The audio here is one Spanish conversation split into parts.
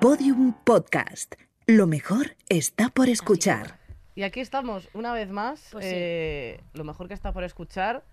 Podium Podcast. Lo mejor está por escuchar. Y aquí estamos, una vez más. Pues sí. eh, Lo mejor que está por escuchar,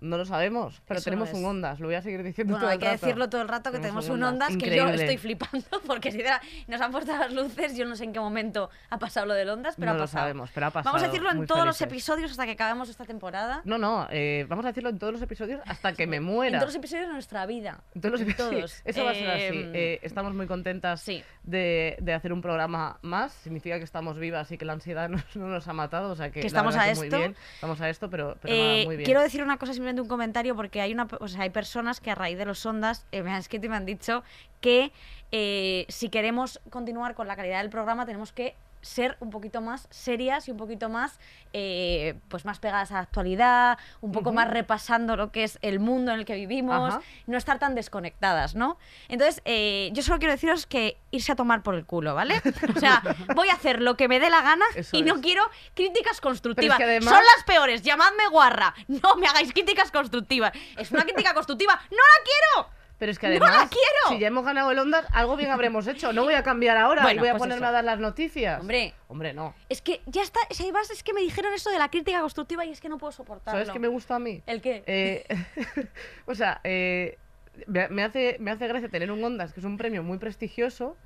no lo sabemos, pero Eso tenemos es. un Ondas. Lo voy a seguir diciendo Bueno, todo hay el que rato. decirlo todo el rato que tenemos un Ondas que yo estoy flipando porque si nos han puesto las luces, yo no sé en qué momento ha pasado lo del Ondas, pero No ha lo pasado. sabemos, pero ha pasado. Vamos a decirlo en todos los episodios hasta que acabemos esta temporada. No, no, eh, vamos a decirlo en todos los episodios hasta que me muera. En todos los episodios de nuestra vida. En todos los episodios. todos. Eso va a ser así. Em, Eh, estamos muy contentas sí. de, de hacer un programa más. Significa que estamos vivas y que la ansiedad no, no nos ha matado. O sea que, Que estamos a que muy esto. bien. Estamos a esto, pero, pero Eh, nada, muy bien. quiero decir una cosa, simplemente un comentario, porque hay una, hay personas que a raíz de los ondas eh, me han escrito y me han dicho que eh, si queremos continuar con la calidad del programa tenemos que ser un poquito más serias y un poquito más eh, pues más pegadas a la actualidad, un poco más repasando lo que es el mundo en el que vivimos, Ajá. no estar tan desconectadas, ¿no? Entonces, eh, yo solo quiero deciros que irse a tomar por el culo, ¿vale? O sea, voy a hacer lo que me dé la gana Eso y no es. quiero críticas constructivas. que además- Son las peores, llamadme guarra. No me hagáis críticas constructivas. Es una crítica constructiva. ¡No la quiero! Pero es que ¡No además, la quiero! si ya hemos ganado el Ondas, algo bien habremos hecho. No voy a cambiar ahora y voy a pues ponerme eso. a dar las noticias. Hombre. Hombre, no. Es que ya está. Es, además, es que me dijeron eso de la crítica constructiva y es que no puedo soportarlo. ¿Sabes qué me gusta a mí? ¿El qué? Eh, o sea, eh, me, hace, me hace gracia tener un Ondas, que es un premio muy prestigioso,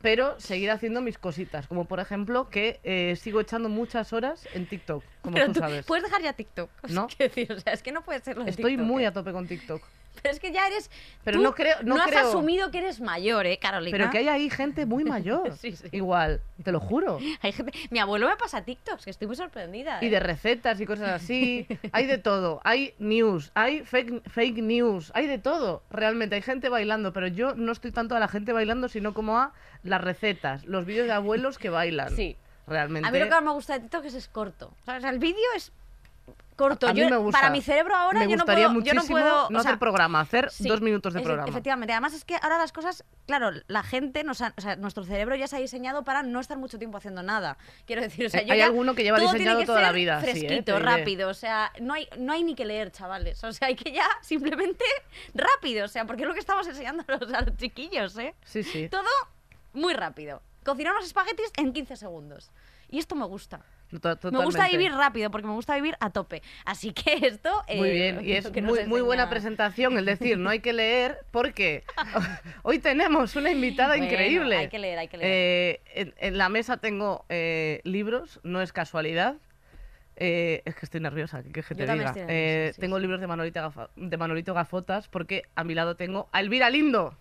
pero seguir haciendo mis cositas. Como por ejemplo que eh, sigo echando muchas horas en TikTok, como Pero tú tú sabes. puedes dejar ya TikTok. ¿No? quiero decir, o sea, es que no puede ser lo de Estoy TikTok, muy a tope con TikTok. Pero es que ya eres. Pero tú no creo- no has creo- asumido que eres mayor, ¿eh, Carolina? Pero que hay ahí gente muy mayor. Sí, sí. Igual, te lo juro. Hay gente- Mi abuelo me pasa TikToks, que estoy muy sorprendida. Y ¿eh? de recetas y cosas así. Hay de todo. Hay news, hay fake, fake news, hay de todo. Realmente hay gente bailando, pero yo no estoy tanto a la gente bailando, sino como a las recetas, los vídeos de abuelos que bailan. Sí. Realmente. A mí lo que más me gusta de TikTok es, es corto. O sea, el vídeo es corto. A- a mí Yo- me gusta. Para mi cerebro ahora me yo no puedo, yo no puedo, no o sea, hacer programa, hacer sí, dos minutos de programa. Efectivamente. Además es que ahora las cosas, claro, la gente, nos ha- o sea, nuestro cerebro ya se ha diseñado para no estar mucho tiempo haciendo nada. Quiero decir, o sea, Eh, yo hay ya- alguno que lleva todo diseñado que toda la vida, sí, ¿eh? Fresquito, rápido. O sea, no hay, no hay ni que leer, chavales. O sea, hay que ya simplemente rápido. O sea, porque es lo que estamos enseñando a los chiquillos, ¿eh? Sí, sí. Todo muy rápido. Cocinar unos espaguetis en 15 segundos. Y esto me gusta. Me gusta vivir rápido porque me gusta vivir a tope. Así que esto. Muy eh, bien, y es que muy, muy buena presentación el decir, no hay que leer, porque hoy tenemos una invitada Bueno, increíble. hay que leer, hay que leer. Eh, en, en la mesa tengo eh, libros, no es casualidad. Eh, es que estoy nerviosa, ¿qué quieres que Yo te diga? nerviosa, Eh, sí, tengo libros de Manolito, Gafa- de Manolito Gafotas porque a mi lado tengo a Elvira Lindo.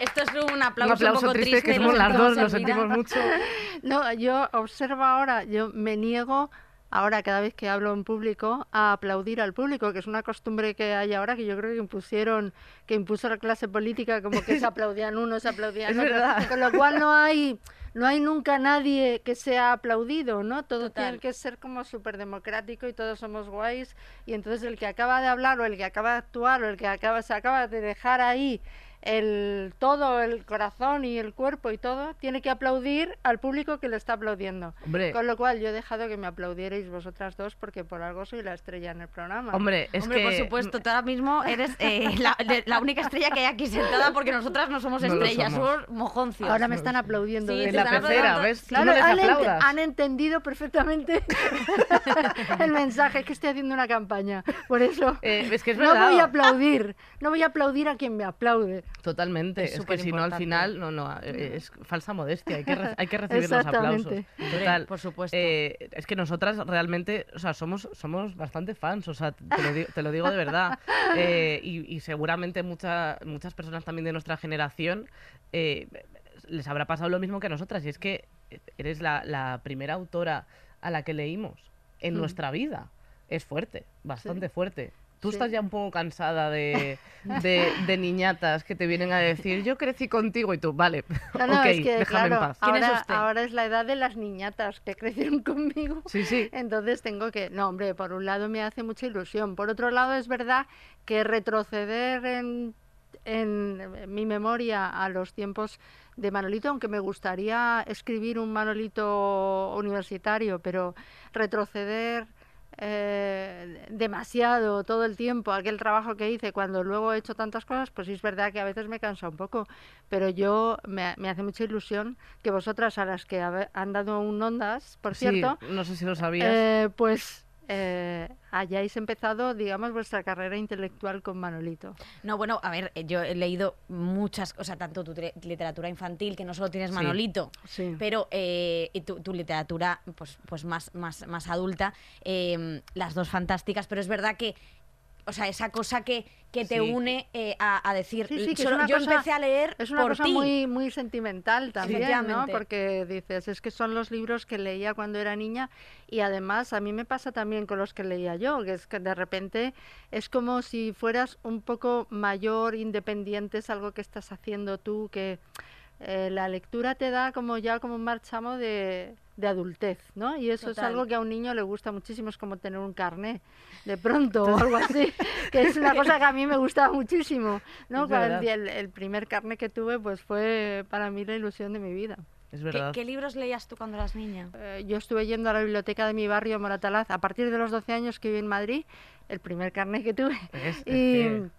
Esto es un aplauso Un aplauso poco triste, que somos las dos, lo sentimos mucho. No, yo observo ahora, yo me niego ahora cada vez que hablo en público a aplaudir al público, que es una costumbre que hay ahora que yo creo que impusieron, que impuso la clase política como que se aplaudían unos, se aplaudían otros, con lo cual no hay no hay nunca nadie que sea aplaudido, ¿no? Todo Total. tiene que ser como súper democrático y todos somos guays y entonces el que acaba de hablar o el que acaba de actuar o el que acaba se acaba de dejar ahí el todo el corazón y el cuerpo y todo tiene que aplaudir al público que le está aplaudiendo. Hombre, Con lo cual yo he dejado que me aplaudierais vosotras dos porque por algo soy la estrella en el programa. hombre, es Hombre, que... por supuesto, tú ahora mismo eres eh, la, de- la única estrella que hay aquí sentada porque nosotras no somos No estrellas, somos. somos mojoncios. Ahora me están aplaudiendo. Sí, de En la pecera. ¿ves? Claro, no les han, ent- han entendido perfectamente el mensaje que estoy haciendo una campaña. Por eso Eh, es que es no voy a aplaudir, no voy a aplaudir a quien me aplaude. Totalmente. Es Es, que si no, al final, no, no, eh, es falsa modestia. Hay que, re- hay que recibir los aplausos. Total. por supuesto. Eh, es que nosotras realmente, o sea, somos, somos bastante fans, o sea, te lo, di- te lo digo de verdad. Eh, y, y seguramente mucha- muchas personas también de nuestra generación eh, les habrá pasado lo mismo que a nosotras. Y es que eres la, la primera autora a la que leímos en Mm. nuestra vida. Es fuerte, bastante fuerte. Tú Sí. estás ya un poco cansada de, de, de niñatas que te vienen a decir, yo crecí contigo y tú, vale, No, no, ok, es que déjame claro, en paz. ¿Quién es ahora, usted? ahora es la edad de las niñatas que crecieron conmigo. Sí, sí. Entonces tengo que, no, hombre, por un lado me hace mucha ilusión. Por otro lado es verdad que retroceder en, en mi memoria a los tiempos de Manolito, aunque me gustaría escribir un Manolito universitario, pero retroceder eh, demasiado todo el tiempo aquel trabajo que hice cuando luego he hecho tantas cosas, pues es verdad que a veces me cansa un poco, pero yo me, me hace mucha ilusión que vosotras a las que han dado un ondas, por Sí, cierto, no sé si lo sabías. eh, pues eh, hayáis empezado, digamos, vuestra carrera intelectual con Manolito. No, bueno, a ver, eh, yo he leído muchas cosas, tanto tu literatura infantil, que no solo tienes. Manolito, Sí. pero eh, y tu, tu literatura pues, pues más, más, más adulta, eh, las dos fantásticas, pero es verdad que, o sea, esa cosa que, que te Sí. une eh, a, a decir, Sí, sí, que es solo- una yo cosa- empecé a leer Es una por cosa ti. muy, muy sentimental también, ¿no? Porque dices, es que son los libros que leía cuando era niña y además a mí me pasa también con los que leía yo, que es que de repente es como si fueras un poco mayor, independiente, es algo que estás haciendo tú, que eh, la lectura te da como ya como un marchamo de, de adultez, ¿no? Y eso Total. es algo que a un niño le gusta muchísimo, es como tener un carné de pronto o algo así, que es una cosa que a mí me gusta muchísimo, ¿no? El, el primer carné que tuve pues fue para mí la ilusión de mi vida. es ¿Qué, verdad. qué libros leías tú cuando eras niña? Eh, yo estuve yendo a la biblioteca de mi barrio, Moratalaz, a partir de los 12 años que viví en Madrid, el primer carné que tuve. Es- es Y que-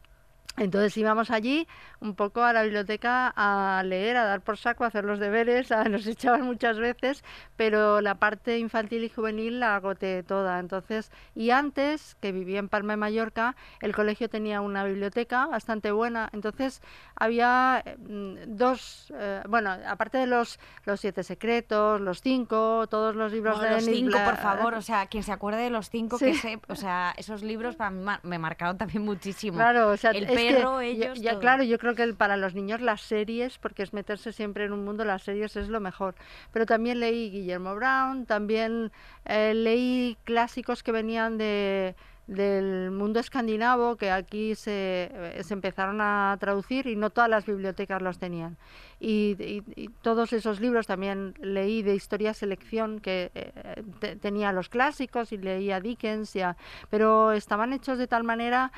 entonces íbamos allí un poco a la biblioteca a leer, a dar por saco, a hacer los deberes, a- nos echaban muchas veces, pero la parte infantil y juvenil la agoté toda. Entonces, y antes, que vivía en Palma de Mallorca, el colegio tenía una biblioteca bastante buena. Entonces, había mm, dos, eh, bueno, aparte de los, los siete secretos, los cinco, todos los libros Oh, de los cinco, por favor, o sea, quien se acuerde de los cinco, Sí. que se, o sea, esos libros para mí me marcaron también muchísimo. Claro, o sea, el que perro, ya- ellos, ya, claro, yo creo que el- para los niños las series, porque es meterse siempre en un mundo, las series es lo mejor. Pero también leí Guillermo Brown, también eh, leí clásicos que venían de del mundo escandinavo que aquí se, eh, se empezaron a traducir y no todas las bibliotecas los tenían. Y, todos esos libros también leí de historia selección que eh, te- tenía los clásicos y leía Dickens, y pero estaban hechos de tal manera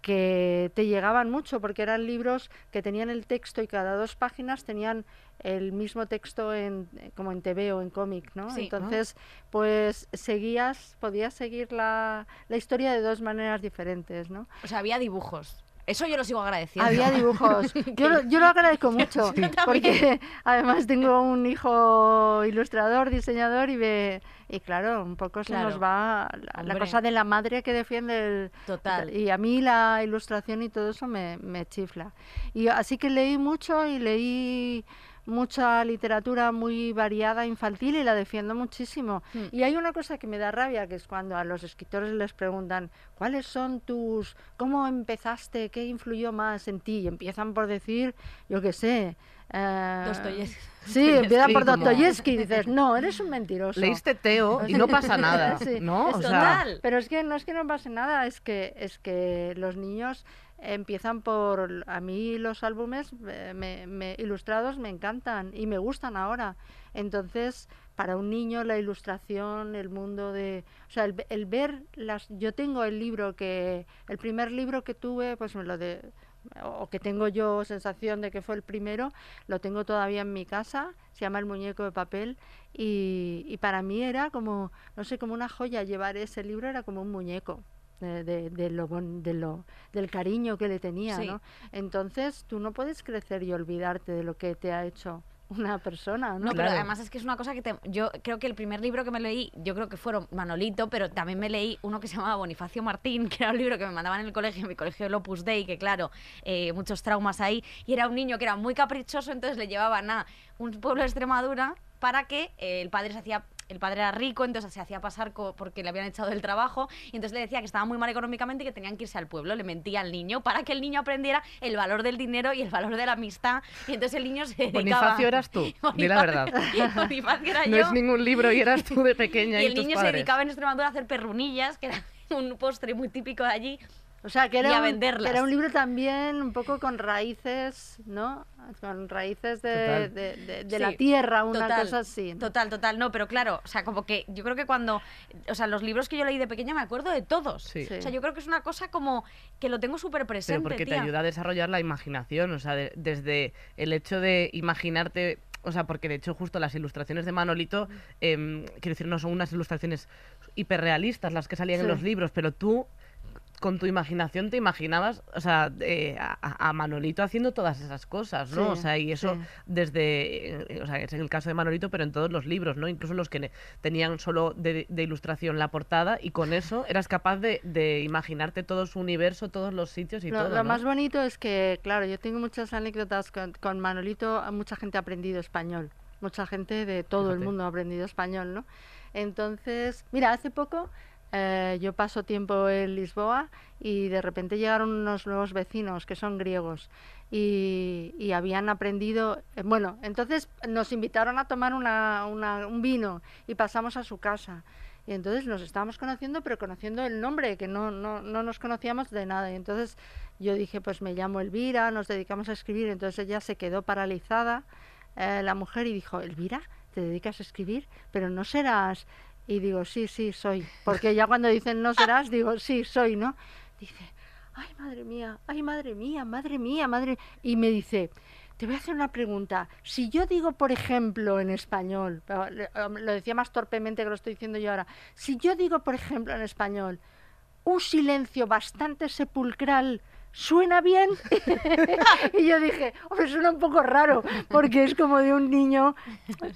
que te llegaban mucho porque eran libros que tenían el texto y cada dos páginas tenían el mismo texto en eh, como en TV o en cómic, ¿no? Sí. Entonces, pues seguías, podías seguir la, la historia de dos maneras diferentes, ¿no? O sea, había dibujos. Eso yo lo sigo agradeciendo. Había dibujos. Yo lo, yo lo agradezco mucho porque además tengo un hijo ilustrador, diseñador y ve y claro, un poco se Claro. nos va la, la cosa de la madre que defiende el Total. y a mí la ilustración y todo eso me, me chifla. Y así que leí mucho y leí mucha literatura muy variada infantil y la defiendo muchísimo. Hmm. Y hay una cosa que me da rabia, que es cuando a los escritores les preguntan, ¿cuáles son tus, cómo empezaste, qué influyó más en ti? Y empiezan por decir, yo qué sé. eh, Dostoyevsky. Sí, empiezan por Dostoyevsky y dices, no, eres un mentiroso. Leíste Teo y no pasa nada, Sí, ¿no? es O sea. Pero es que no es que no pase nada, es que es que los niños empiezan por a mí los álbumes eh, me- me- ilustrados me encantan y me gustan ahora. Entonces, para un niño la ilustración, el mundo de, o sea, el, el ver las yo tengo el libro que el primer libro que tuve, pues me lo de o que tengo yo sensación de que fue el primero, lo tengo todavía en mi casa, se llama El muñeco de papel y, y para mí era como, no sé, como una joya llevar ese libro, era como un muñeco. De, de- de lo, bon- de lo del cariño que le tenía, Sí. ¿no? Entonces tú no puedes crecer y olvidarte de lo que te ha hecho una persona, ¿no? No, pero Claro. además es que es una cosa que te, yo creo que el primer libro que me leí, yo creo que fueron Manolito, pero también me leí uno que se llamaba Bonifacio Martín, que era un libro que me mandaban en el colegio, en mi colegio el Opus Dei, que claro, eh, muchos traumas ahí, y era un niño que era muy caprichoso, entonces le llevaban a un pueblo de Extremadura para que eh, el padre se hacía el padre era rico, entonces se hacía pasar porque le habían echado del trabajo y entonces le decía que estaba muy mal económicamente y que tenían que irse al pueblo. Le mentía al niño para que el niño aprendiera el valor del dinero y el valor de la amistad. Y entonces el niño se dedicaba... Bonifacio eras tú, di la verdad. Bonifacio era No yo. es ningún libro y eras tú de pequeña y y, el tus niño se dedicaba en Extremadura a hacer perrunillas, que era un postre muy típico de allí. O sea, que y era, a un, que venderlas. era un libro también un poco con raíces, ¿no? Con raíces de, Total. de, de- de Sí, la tierra, una total, cosa así. ¿no? Total, total, no, pero claro, o sea, como que yo creo que cuando, o sea, los libros que yo leí de pequeña me acuerdo de todos. Sí. Sí. O sea, yo creo que es una cosa como que lo tengo súper presente, Pero porque te ayuda a desarrollar la imaginación, o sea, de- desde el hecho de imaginarte O sea, porque de hecho justo las ilustraciones de Manolito, em, quiero decir, no son unas ilustraciones hiperrealistas las que salían en los libros, pero tú con tu imaginación te imaginabas, o sea, eh, a, a Manolito haciendo todas esas cosas, ¿no? Sí, o sea, y eso sí. desde, eh, o sea, es en el caso de Manolito, pero en todos los libros, ¿no? Incluso los que tenían solo de, de ilustración la portada y con eso eras capaz de, de imaginarte todo su universo, todos los sitios y Lo, todo, lo ¿no? más bonito es que, claro, yo tengo muchas anécdotas con, con Manolito, mucha gente ha aprendido español, mucha gente de todo el mundo ha aprendido español, ¿no? Entonces, mira, hace poco eh, yo paso tiempo en Lisboa y de repente llegaron unos nuevos vecinos que son griegos y, habían aprendido, eh, bueno, entonces nos invitaron a tomar un vino y pasamos a su casa. Y entonces nos estábamos conociendo, pero conociendo el nombre, que no, no, no nos conocíamos de nada. Y entonces yo dije, pues me llamo Elvira, nos dedicamos a escribir. Entonces ella se quedó paralizada, eh, la mujer, y dijo, Elvira, ¿te dedicas a escribir? Pero no serás... Y digo, sí, sí, soy. Porque ya cuando dicen no serás, digo, sí, soy, ¿no? Dice, ay, madre mía, ay, madre mía, madre mía, madre... Y me dice, te voy a hacer una pregunta. Si yo digo, por ejemplo, en español, eh, lo decía más torpemente que lo estoy diciendo yo ahora, si yo digo, por ejemplo, en español, un silencio bastante sepulcral, ¿suena bien? y yo dije, hombre, suena un poco raro, porque es como de un niño,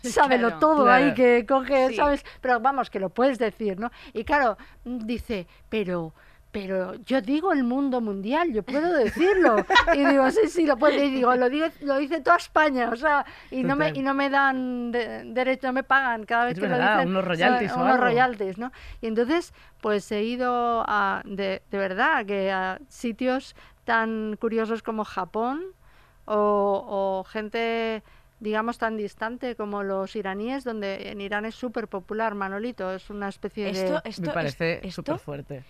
sábelo Claro. todo ahí, que coge, Sí. ¿sabes? Pero vamos, que lo puedes decir, ¿no? Y claro, dice, pero... Pero yo digo el mundo mundial, yo puedo decirlo. Y digo, sí, sí, lo puedo. Y digo, lo, digo, lo dice toda España, o sea, y no me, y no me dan de- derecho, no me pagan cada vez Es que verdad, lo dicen. unos son royalties o unos algo. royalties, ¿no? Y entonces, pues he ido a, de, de verdad, que a sitios tan curiosos como Japón o, o gente, digamos, tan distante como los iraníes, donde en Irán es súper popular Manolito, es una especie de... Esto, Me parece súper fuerte.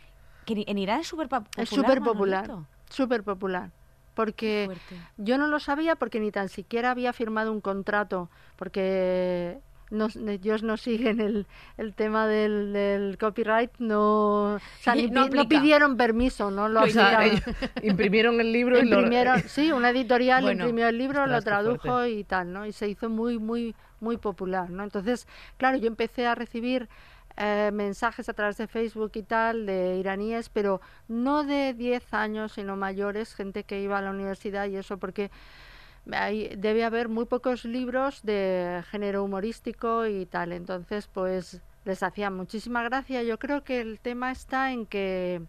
Que en- Irán es súper popular. Es súper popular, súper popular. Porque yo no lo sabía porque ni tan siquiera había firmado un contrato, porque nos- ellos no siguen el, el tema del, del copyright, no, o sea, ni No pidieron permiso, no lo O sea, ellos imprimieron el libro y lo... Imprimieron, sí, una editorial Bueno, imprimió el libro, lo tradujo y tal, ¿no? Y se hizo muy, muy, muy popular, ¿no? Entonces, claro, yo empecé a recibir eh, mensajes a través de Facebook y tal de iraníes, pero no de 10 años, sino mayores, gente que iba a la universidad y eso, porque hay, debe haber muy pocos libros de género humorístico y tal. Entonces, pues les hacía muchísima gracia. Yo creo que el tema está en que,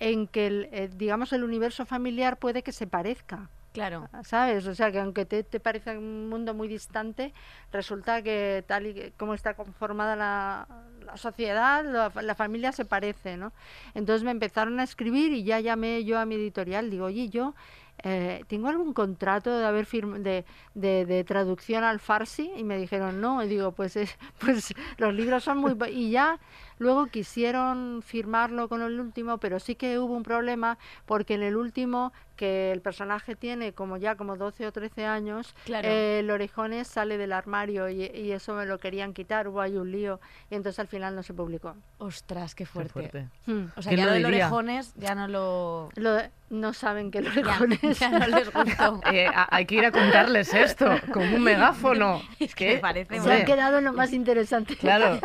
en que el, eh, digamos, el universo familiar puede que se parezca. Claro. ¿Sabes? O sea, que aunque te, te parezca un mundo muy distante, resulta que tal y como está conformada la, la sociedad, la, fa- la familia se parece, ¿no? Entonces me empezaron a escribir y ya llamé yo a mi editorial, digo, oye, yo eh, tengo algún contrato de haber firm- de, de, de traducción al farsi y me dijeron no, y digo, pues es, pues los libros son muy... bo-". Y ya luego quisieron firmarlo con el último, pero sí que hubo un problema porque en el último que el personaje tiene como ya como 12 o 13 años, Claro. eh, el orejones sale del armario y, y eso me lo querían quitar, hubo ahí un lío y entonces al final no se publicó. Ostras, qué Qué fuerte. Hmm. O sea, ¿Quién ya lo lo de diría? orejones ya no lo... Lo de- no saben que el orejones... ya no les gustó. Eh, hay que ir a contarles esto, con un megáfono. Es que me parece Se han quedado en lo más interesante. Claro,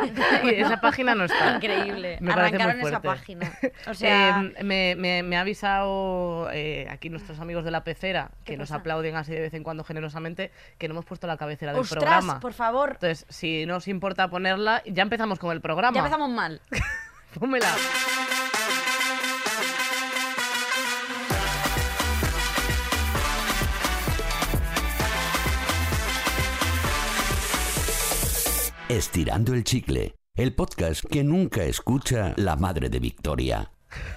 y esa página no está. Increíble. Me Arrancaron esa página. O sea, Eh, me, me- me ha avisado eh, aquí nuestros amigos de la pecera, ¿Qué que nos pasa? aplauden así de vez en cuando generosamente, que no hemos puesto la cabecera del ostras, programa. por favor. Entonces, si no os importa ponerla, ya empezamos con el programa. Ya empezamos mal. Pónmela. Estirando el chicle, el podcast que nunca escucha la madre de Victoria.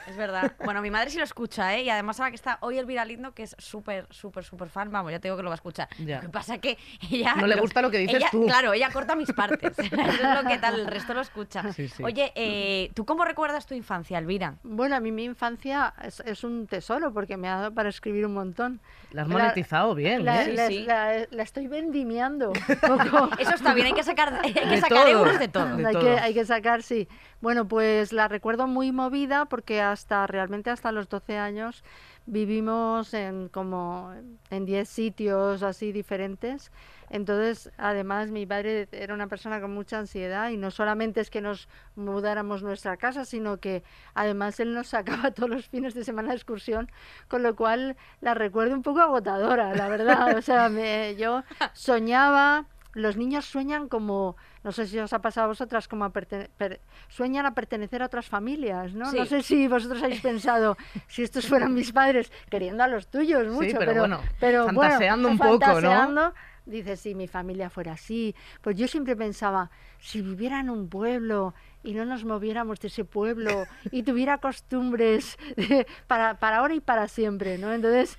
Es verdad. Bueno, mi madre sí lo escucha, ¿eh? Y además ahora que está hoy Elvira Lindo, que es súper, súper, súper fan, vamos, ya te digo que lo va a escuchar. Ya. Lo que pasa que ella... No le gusta lo que dices ella- tú. Claro, ella corta mis partes. Eso es lo que tal, el resto lo escucha. Sí, sí. Oye, eh, ¿tú cómo recuerdas tu infancia, Elvira? Bueno, a mí mi infancia es, es un tesoro porque me ha dado para escribir un montón. La has La- monetizado bien, La, ¿eh? La- sí. la- la estoy vendimiando un poco. Eso está bien, hay que sacar, hay que De sacar todo. euros de todo. De hay, todo. que, hay que sacar, sí. Bueno, pues la recuerdo muy movida porque porque hasta realmente hasta los 12 años vivimos en como en 10 sitios así diferentes. Entonces, además, mi padre era una persona con mucha ansiedad y no solamente es que nos mudáramos nuestra casa, sino que además él nos sacaba todos los fines de semana de excursión, con lo cual la recuerdo un poco agotadora, la verdad. O sea, me- yo soñaba, los niños sueñan como, no sé si os ha pasado a vosotras, como a sueñan a pertenecer a otras familias, ¿no? No sé si vosotros habéis pensado, si estos fueran mis padres, queriendo a los tuyos mucho, pero bueno, pero bueno, fantaseando un poco, ¿no? Dices, si mi familia fuera así. Pues yo siempre pensaba, si viviera en un pueblo y no nos moviéramos de ese pueblo y tuviera costumbres de- para, para ahora y para siempre, ¿no? Entonces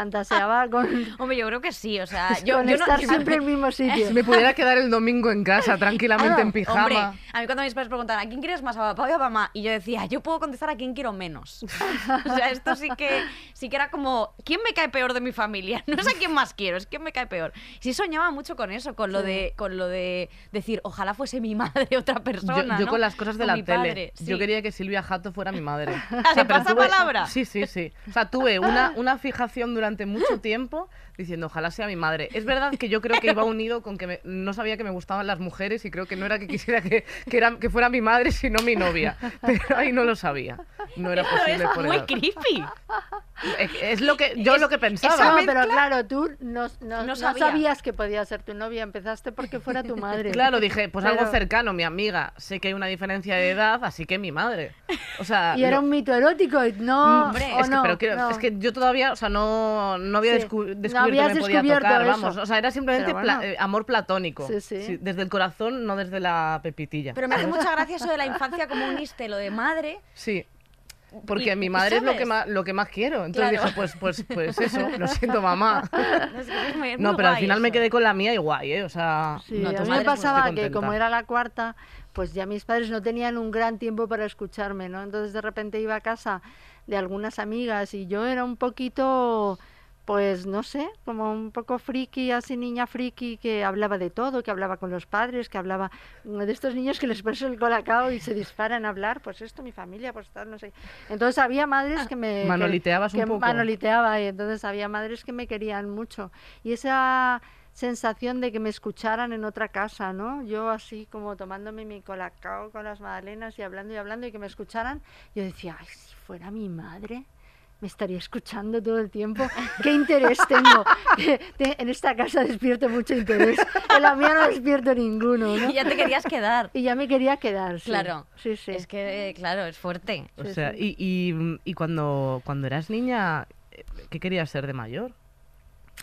fantaseaba con, Hombre, yo creo que sí, o sea, yo, con yo no- estar siempre en el mismo sitio. Si me pudiera quedar el domingo en casa tranquilamente Claro, en pijama. Hombre, a mí cuando mis padres preguntan ¿a quién quieres más, a papá o a mamá? Y yo decía, yo puedo contestar a quién quiero menos. o sea, esto sí que, sí que era como, ¿quién me cae peor de mi familia? No es a quién más quiero, es quién me cae peor. Sí soñaba mucho con eso, con lo, Sí. de, con lo de decir, ojalá fuese mi madre otra persona, yo ¿no? con las cosas de O la tele. padre, Yo quería que Silvia Jato fuera mi madre. ¿Ah, de pero pasapalabra? Sí, sí, sí. O sea, tuve una, una fijación durante mucho tiempo diciendo, ojalá sea mi madre. Es verdad que yo creo que iba unido con que me- no sabía que me gustaban las mujeres y creo que no era que quisiera que, que, era, que fuera mi madre, sino mi novia. Pero ahí no lo sabía. No era Esto posible es por muy edad. creepy. Es, es lo que yo Es- lo que pensaba. No, pero claro, tú no, no- No no sabía. sabías que podía ser tu novia, empezaste porque fuera tu madre. Claro, dije, pues algo Pero- cercano, mi amiga. Sé que hay una diferencia de edad, así que mi madre. O sea, Y era un mito erótico, no, Hombre, es, que, no, pero quiero- no. es que yo todavía, o sea, no, no había Sí, descu- no descubierto habías que me podía descubierto tocar, eso. vamos. O sea, era simplemente pla- eh, amor platónico. Sí, sí. desde el corazón, no desde la pepitilla. Pero me hace mucha gracia eso de la infancia, como uniste lo de madre. Sí. Porque Y- mi madre es lo que más, lo que más quiero. Entonces Claro. dije, pues, pues, pues eso, lo siento, mamá. Es que es muy- es No, muy pero al final me quedé con la mía y guay, ¿eh? O sea, Sí, No, a mí me es muy- pasaba que como era la cuarta, pues ya mis padres no tenían un gran tiempo para escucharme, ¿no? Entonces de repente iba a casa de algunas amigas y yo era un poquito, pues no sé, como un poco friki, así niña friki que hablaba de todo, que hablaba con los padres, que hablaba de estos niños que les pones el colacao y se disparan a hablar, pues esto, mi familia, pues tal, no sé. Entonces había madres que me... que- Manoliteabas un que poco. manoliteaba y entonces había madres que me querían mucho. Y esa sensación de que me escucharan en otra casa, ¿no? Yo así como tomándome mi colacao con las magdalenas y hablando y hablando y que me escucharan, yo decía, ay, si fuera mi madre, me estaría escuchando todo el tiempo. ¿Qué interés tengo? Te- en esta casa despierto mucho interés. En la mía no despierto ninguno, ¿no? Y ya te querías quedar. Y ya me quería quedar, sí. Claro. Sí, sí. Es que, eh, claro, es fuerte. o Sí, sea, sí. y, y, y cuando, cuando eras niña, eh, ¿qué querías ser de mayor?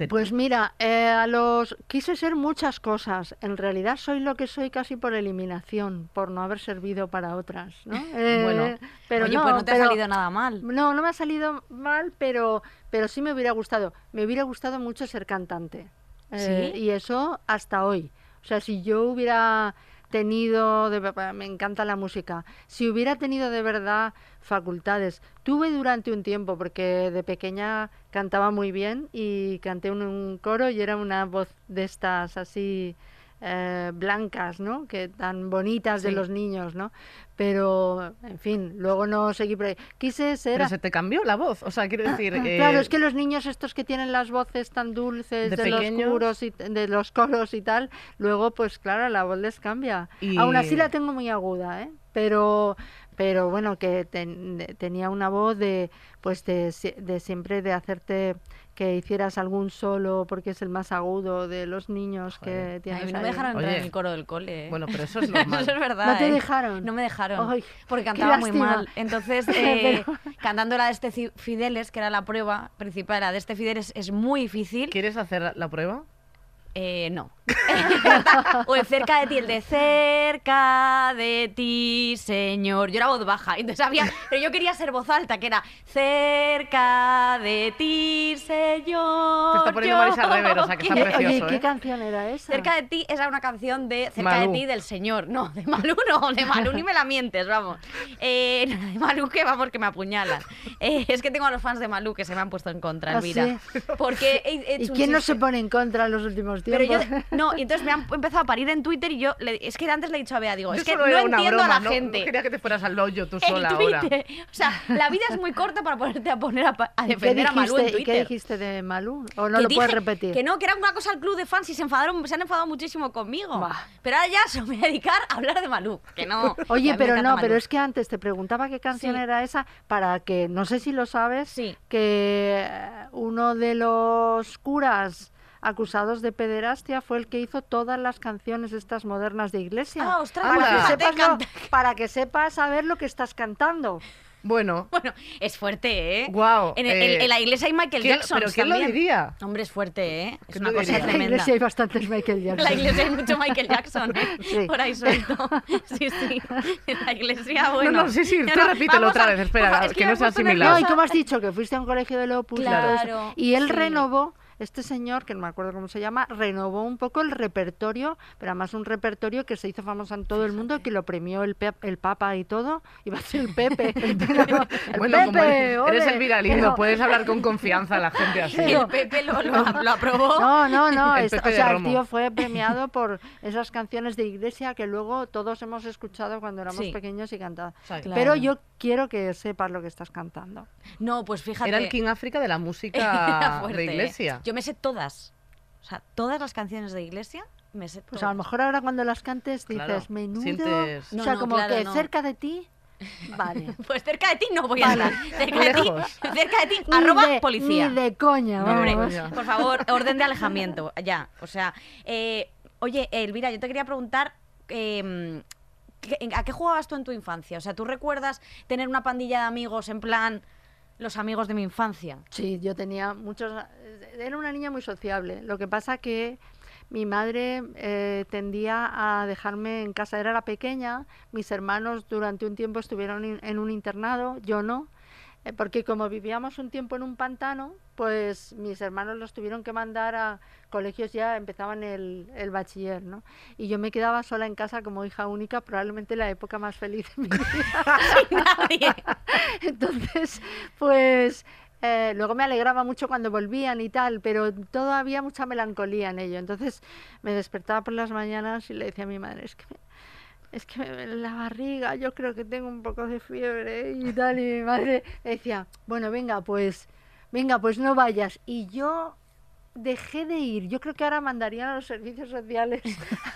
Pues mira, eh, a los quise ser muchas cosas. En realidad soy lo que soy casi por eliminación, por no haber servido para otras, ¿no? Eh, Bueno. pero Oye, no, pues no te ha salido nada mal. No, no me ha salido mal, pero, pero sí me hubiera gustado. Me hubiera gustado mucho ser cantante. Eh, ¿Sí? Y eso hasta hoy. O sea, si yo hubiera tenido, de, me encanta la música, si hubiera tenido de verdad facultades, tuve durante un tiempo, porque de pequeña cantaba muy bien y canté en un coro y era una voz de estas así eh, blancas, ¿no? Que tan bonitas de los niños, ¿no? Pero, en fin, luego no seguí por ahí. Quise ser... Pero se te cambió la voz. O sea, quiero decir. eh, Claro, es que los niños estos que tienen las voces tan dulces De de, los coros y de los coros y tal, luego pues claro, la voz les cambia. Y- Aún así la tengo muy aguda, ¿eh? Pero pero bueno, que ten- de- tenía una voz de pues de, de siempre de hacerte que hicieras algún solo porque es el más agudo de los niños Joder. que tienes no me dejaron entrar Oye. en el coro del cole. ¿eh? Bueno, pero eso es normal. Eso es verdad. ¿No te ¿eh? dejaron? No me dejaron. Ay, porque cantaba muy mal. Entonces, eh, Pero- cantando la de este Fideles, que era la prueba principal, la de este Fideles es muy difícil. ¿Quieres hacer la prueba? Eh, no. o el cerca de ti, el de cerca de ti, señor. Yo era voz baja, entonces había. Pero yo quería ser voz alta, que era cerca de ti, señor. Te está poniendo yo Marisa Rever, o sea, que está quiero". Oye, precioso, ¿qué ¿eh? canción era esa? Cerca de ti era una canción de Cerca Malú. de ti del señor. No, de Malú no, de Malú ni me la mientes, vamos. Eh, no, de Malú que vamos, que me apuñalan. Eh, es que tengo a los fans de Malú que se me han puesto en contra, ¿Ah, Elvira. sí? Porque he- he ¿Y quién no se pone en contra en los últimos Pero tiempos? yo, No, y entonces me han empezado a parir en Twitter y yo, le- es que antes le he dicho a Bea, digo, Yo es que no entiendo broma, a la no- gente. No quería que te fueras al hoyo tú en sola ahora. Twitter. O sea, la vida es muy corta para ponerte a poner a, pa- a ¿Y qué defender a Malú en ¿Y qué Twitter. dijiste de Malú? ¿O no Que lo puedes repetir? Que no, que era una cosa al club de fans y se enfadaron, se han enfadado muchísimo conmigo. Bah. Pero ahora ya se me voy a dedicar a hablar de Malú. Que no. Oye, pero no, Malú. pero es que antes te preguntaba qué canción Sí. era esa para que, no sé si lo sabes, Sí. que eh, uno de los curas acusados de pederastia fue el que hizo todas las canciones estas modernas de iglesia. Ah, ostras, para, pues que sepas lo- para que sepas saber lo que estás cantando. Bueno, Bueno, es fuerte, ¿eh? Guau, En, eh, en- la iglesia hay Michael ¿quién- Jackson. pero quién lo también. diría? Hombre, es fuerte, ¿eh? Es ¿Quién una lo cosa diría? En la tremenda. iglesia hay bastantes Michael Jackson. En la iglesia hay mucho Michael Jackson, ¿eh? Sí. Por ahí suelto. Sí, sí. En la iglesia, bueno. no, sí, sí, No, tú no, repítelo otra a- vez, espera, es que me no sea he puesto similar. No, y tú me has dicho que fuiste a un colegio de Opus. Claro, Y él sí. renovó, este señor, que no me acuerdo cómo se llama, renovó un poco el repertorio, pero además un repertorio que se hizo famoso en todo el mundo, que lo premió el, pe- el Papa y todo. Iba a ser el Pepe. el Bueno, como eres, el viralindo, pero- puedes hablar con confianza a la gente así. Y el Pepe lo, lo, lo aprobó. No, no, no. El es- Pepe o sea, el tío fue premiado por esas canciones de iglesia que luego todos hemos escuchado cuando éramos Sí. pequeños y Claro. Pero yo quiero que sepas lo que estás cantando. No, pues fíjate. Era el King África de la música de iglesia. Yo me sé todas. O sea, todas las canciones de iglesia me sé Pues a lo todas. mejor ahora cuando las cantes dices, Claro, menudo. sientes- O sea, no, como claro, que no. cerca de ti. Vale. Pues cerca de ti no voy a Vale. estar. Cerca de ti, cerca de ti, Ni arroba de- policía. Ni de coña, Hombre, por favor, orden de alejamiento, ya. O sea, eh, oye, Elvira, yo te quería preguntar, eh, ¿qué- ¿a qué jugabas tú en tu infancia? O sea, ¿tú recuerdas tener una pandilla de amigos en plan los amigos de mi infancia? Sí, yo tenía muchos... Era una niña muy sociable. Lo que pasa que mi madre eh, tendía a dejarme en casa. Era la pequeña. Mis hermanos durante un tiempo estuvieron en un internado, yo no. Eh, porque como vivíamos un tiempo en un pantano, pues mis hermanos los tuvieron que mandar a colegios ya, empezaban el, el bachiller, ¿no? Y yo me quedaba sola en casa como hija única, probablemente la época más feliz de mi vida. Nadie. Entonces, pues eh, luego me alegraba mucho cuando volvían y tal, pero todavía mucha melancolía en ello. Entonces me despertaba por las mañanas y le decía a mi madre, es que me, es que me duele la barriga, yo creo que tengo un poco de fiebre y tal. Y mi madre decía, bueno, venga, pues, venga, pues no vayas. Y yo dejé de ir. Yo creo que ahora mandarían a los servicios sociales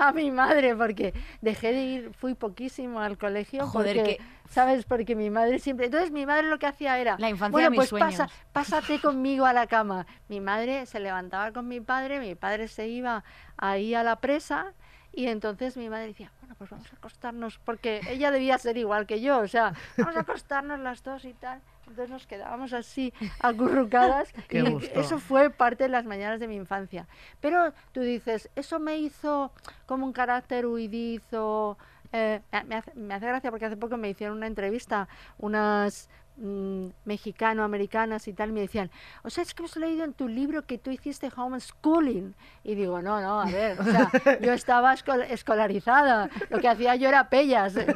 a, a mi madre porque dejé de ir, fui poquísimo al colegio Joder, porque, que- ¿sabes? Porque mi madre siempre... Entonces mi madre lo que hacía era... La infancia bueno, de pues mis pasa, sueños". pásate conmigo a la cama. Mi madre se levantaba con mi padre, mi padre se iba ahí a la presa y entonces mi madre decía, bueno, pues vamos a acostarnos, porque ella debía ser igual que yo, o sea, vamos a acostarnos las dos y tal. Entonces nos quedábamos así, acurrucadas. Y gusto. eso fue parte de las mañanas de mi infancia. Pero tú dices, eso me hizo como un carácter huidizo. eh, me, hace, me hace gracia porque hace poco me hicieron una entrevista unas mm, mexicano-americanas y tal, me decían, o sea, es que hemos leído en tu libro que tú hiciste homeschooling. Y digo, no, no, a ver, o sea, yo estaba escol- escolarizada, lo que hacía yo era pellas.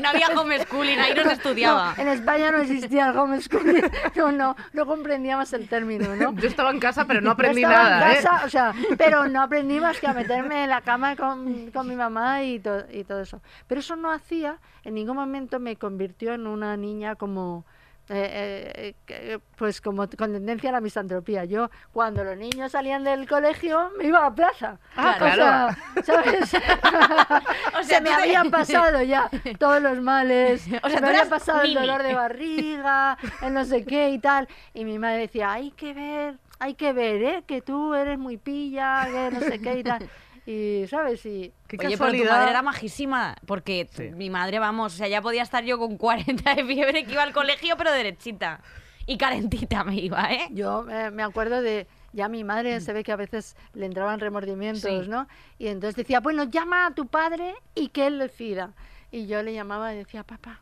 No había homeschooling, ahí no se estudiaba. no, en España no existía el homeschooling, no, no, no comprendía más el término, ¿no? Yo estaba en casa, pero no Yo aprendí estaba nada, en ¿eh? casa, o sea, pero no aprendí más que a meterme en la cama con, con mi mamá y, to- y todo eso. Pero eso no hacía, en ningún momento me convirtió en una niña como... eh, eh, que, pues como con tendencia a la misantropía. Yo, cuando los niños salían del colegio, me iba a la plaza. Ah, O claro. sea, ¿sabes? O sea, Se me habían pasado ya todos los males. O sea, me había pasado el dolor de barriga, el no sé qué y tal. Y mi madre decía, hay que ver, hay que ver, ¿eh? Que tú eres muy pilla, que no sé qué y tal. Y, ¿sabes? Y Qué Oye, pero tu madre era majísima, porque Sí. mi madre, vamos, o sea, ya podía estar yo con 40 de fiebre que iba al colegio, pero derechita. Y calentita me iba, ¿eh? yo eh, me acuerdo de... Ya mi madre se ve que a veces le entraban remordimientos, Sí. ¿no? Y entonces decía, bueno, llama a tu padre y que él decida. Y yo le llamaba y decía, papá,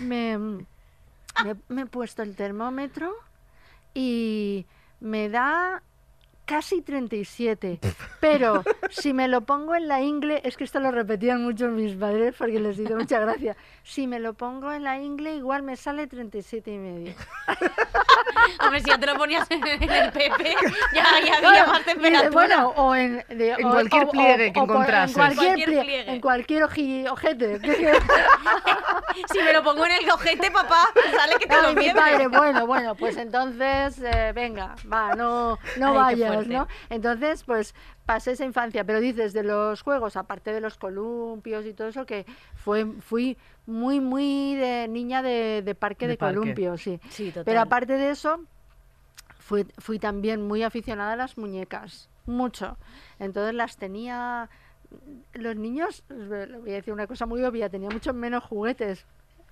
me, me, me he puesto el termómetro y me da casi 37, pero si me lo pongo en la ingle, es que esto lo repetían mucho mis padres porque les hizo mucha gracia. Si me lo pongo en la ingle, igual me sale 37 y medio. Hombre, si ya te lo ponías en el Pepe, ya, ya había Claro, más temperatura. bueno, o en, de- En o- cualquier o- pliegue que o encontrases. En cualquier, Cualquier pliegue. En cualquier oji- ojete. Si me lo pongo en el ojete, papá, sale que te Ay, lo mi padre, bueno, bueno, pues entonces, eh, venga, va, no, no vayas, fuerte. ¿no? Entonces, pues pasé esa infancia, pero dices de los juegos, aparte de los columpios y todo eso, que fue, fui muy, muy de niña de, de parque De de, parque. columpios, sí. Sí, total. Pero aparte de eso, fui, fui también muy aficionada a las muñecas, mucho. Entonces las tenía, los niños, os voy a decir una cosa muy obvia, tenía muchos menos juguetes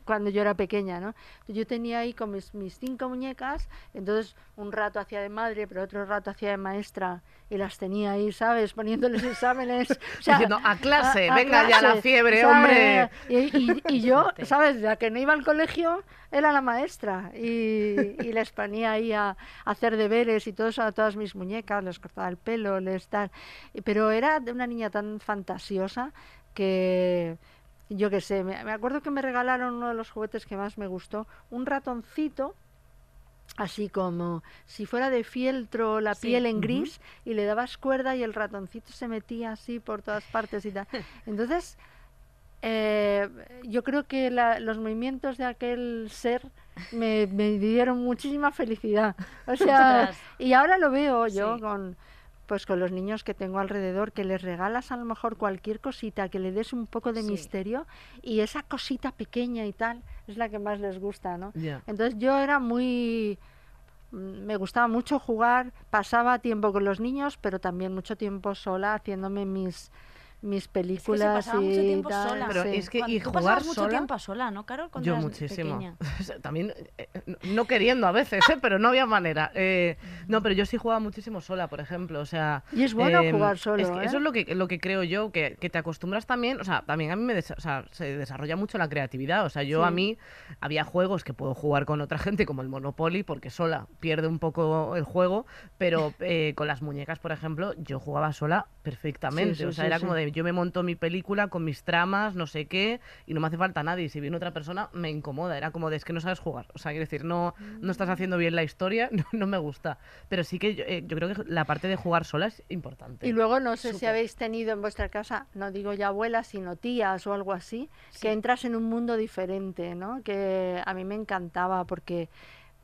cuando yo era pequeña, ¿no? Yo tenía ahí con mis, mis cinco muñecas, entonces un rato hacía de madre, pero otro rato hacía de maestra y las tenía ahí, ¿sabes? Poniéndoles exámenes. o sea, Diciendo, "A clase, a venga ya la clase", fiebre, ¿sabes? hombre. Y, y- y yo. ¿sabes? La que no iba al colegio era la maestra y, y les ponía ahí a, a hacer deberes y todo eso a todas mis muñecas, les cortaba el pelo, les tal. Pero era de una niña tan fantasiosa que yo qué sé, me, me acuerdo que me regalaron uno de los juguetes que más me gustó, un ratoncito así como si fuera de fieltro la Sí. piel en gris y le dabas cuerda y el ratoncito se metía así por todas partes y tal. Entonces, eh, yo creo que la- los movimientos de aquel ser me, me dieron muchísima felicidad. O sea, y ahora lo veo yo Sí. con pues con los niños que tengo alrededor, que les regalas a lo mejor cualquier cosita, que le des un poco de Sí. misterio y esa cosita pequeña y tal es la que más les gusta, ¿no? Entonces yo era muy... mm, Me gustaba mucho jugar, pasaba tiempo con los niños, pero también mucho tiempo sola haciéndome mis, mis películas pasaba mucho y tiempo tal, sola. Pero sí. es que y tú jugar pasabas mucho sola. tiempo sola, ¿no, Carol? Cuando Yo eras muchísimo. También eh, no- queriendo a veces, ¿eh? pero no había manera. Eh, no, pero yo sí jugaba muchísimo sola, por ejemplo. O sea, Y es bueno em, jugar es solo, que ¿eh? Eso es lo que, lo que creo yo, que, que te acostumbras también. O sea, también a mí me o sea, se desarrolla mucho la creatividad. O sea, yo a Sí. mí había juegos que puedo jugar con otra gente, como el Monopoly, porque sola pierde un poco el juego. Pero eh, con las muñecas, por ejemplo, yo jugaba sola perfectamente. sí, o sea, sí, era sí. como de yo me monto mi película con mis tramas, no sé qué, y no me hace falta nadie. Si viene otra persona, me incomoda. Era como de es que no sabes jugar. O sea, quiero decir, no, no estás haciendo bien la historia, no, no me gusta. Pero sí que yo, eh, yo creo que la parte de jugar sola es importante. Y luego no sé si Súper. habéis tenido en vuestra casa, no digo ya abuelas, sino tías o algo así, Sí. que entras en un mundo diferente, ¿no? Que a mí me encantaba porque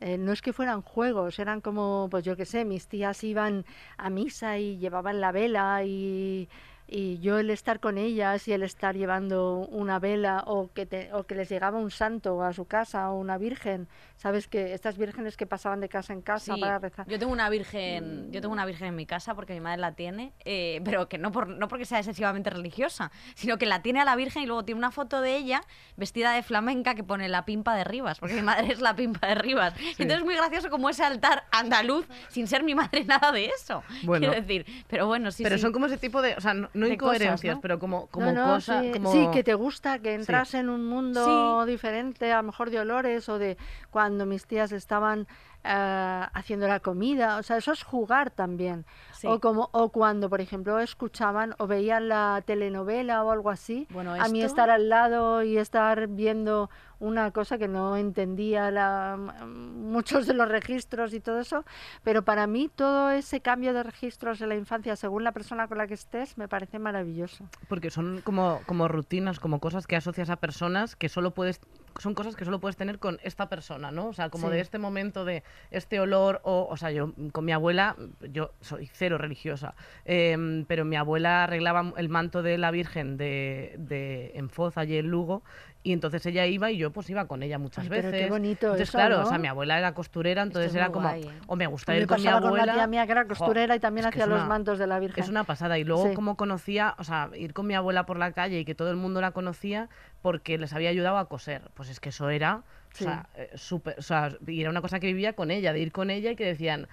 eh, no es que fueran juegos, eran como, pues yo qué sé, mis tías iban a misa y llevaban la vela y, y yo el estar con ellas y el estar llevando una vela o que, te- o que les llegaba un santo a su casa o una virgen, ¿sabes? Que estas vírgenes que pasaban de casa en casa Sí, para rezar. yo tengo una virgen, yo tengo una virgen en mi casa porque mi madre la tiene, eh, pero que no por no porque sea excesivamente religiosa, sino que la tiene a la virgen y luego tiene una foto de ella vestida de flamenca que pone la pimpa de Rivas, porque mi madre es la pimpa de Rivas. Entonces es muy gracioso como ese altar andaluz sin ser mi madre nada de eso. Bueno. Quiero decir, pero bueno, sí, pero sí. son como ese tipo de, o sea, no, no cosas, incoherencias, ¿no? pero como, como No, no, cosas, sí, como... sí, que te gusta, que entras en un mundo diferente, a lo mejor de olores o de cuando mis tías estaban eh, haciendo la comida, o sea, eso es jugar también. Sí. O como o cuando, por ejemplo, escuchaban o veían la telenovela o algo así, Bueno, a mí estar al lado y estar viendo una cosa que no entendía la, muchos de los registros y todo eso, pero para mí todo ese cambio de registros en la infancia, según la persona con la que estés, me parece maravilloso. Porque son como, como rutinas, como cosas que asocias a personas que solo puedes, son cosas que solo puedes tener con esta persona, ¿no? O sea, como Sí. de este momento de este olor, o, o sea, yo con mi abuela, yo soy cero religiosa, em, pero mi abuela arreglaba el manto de la Virgen de, de en Foz, allí en Lugo, y entonces ella iba y yo pues iba con ella muchas Ay, pero veces. qué bonito entonces, eso, claro, ¿no? o sea, mi abuela era costurera, entonces es era como, guay, ¿eh? o me gusta ir me con mi pasaba con abuela. una tía mía que era Jo, costurera y también hacía los una- mantos de la Virgen. es una pasada. Y luego, Sí. como conocía, o sea, ir con mi abuela por la calle y que todo el mundo la conocía porque les había ayudado a coser. Pues es que eso era. Sí. O sea, eh, súper, o sea, y era una cosa que vivía con ella, de ir con ella y que decían,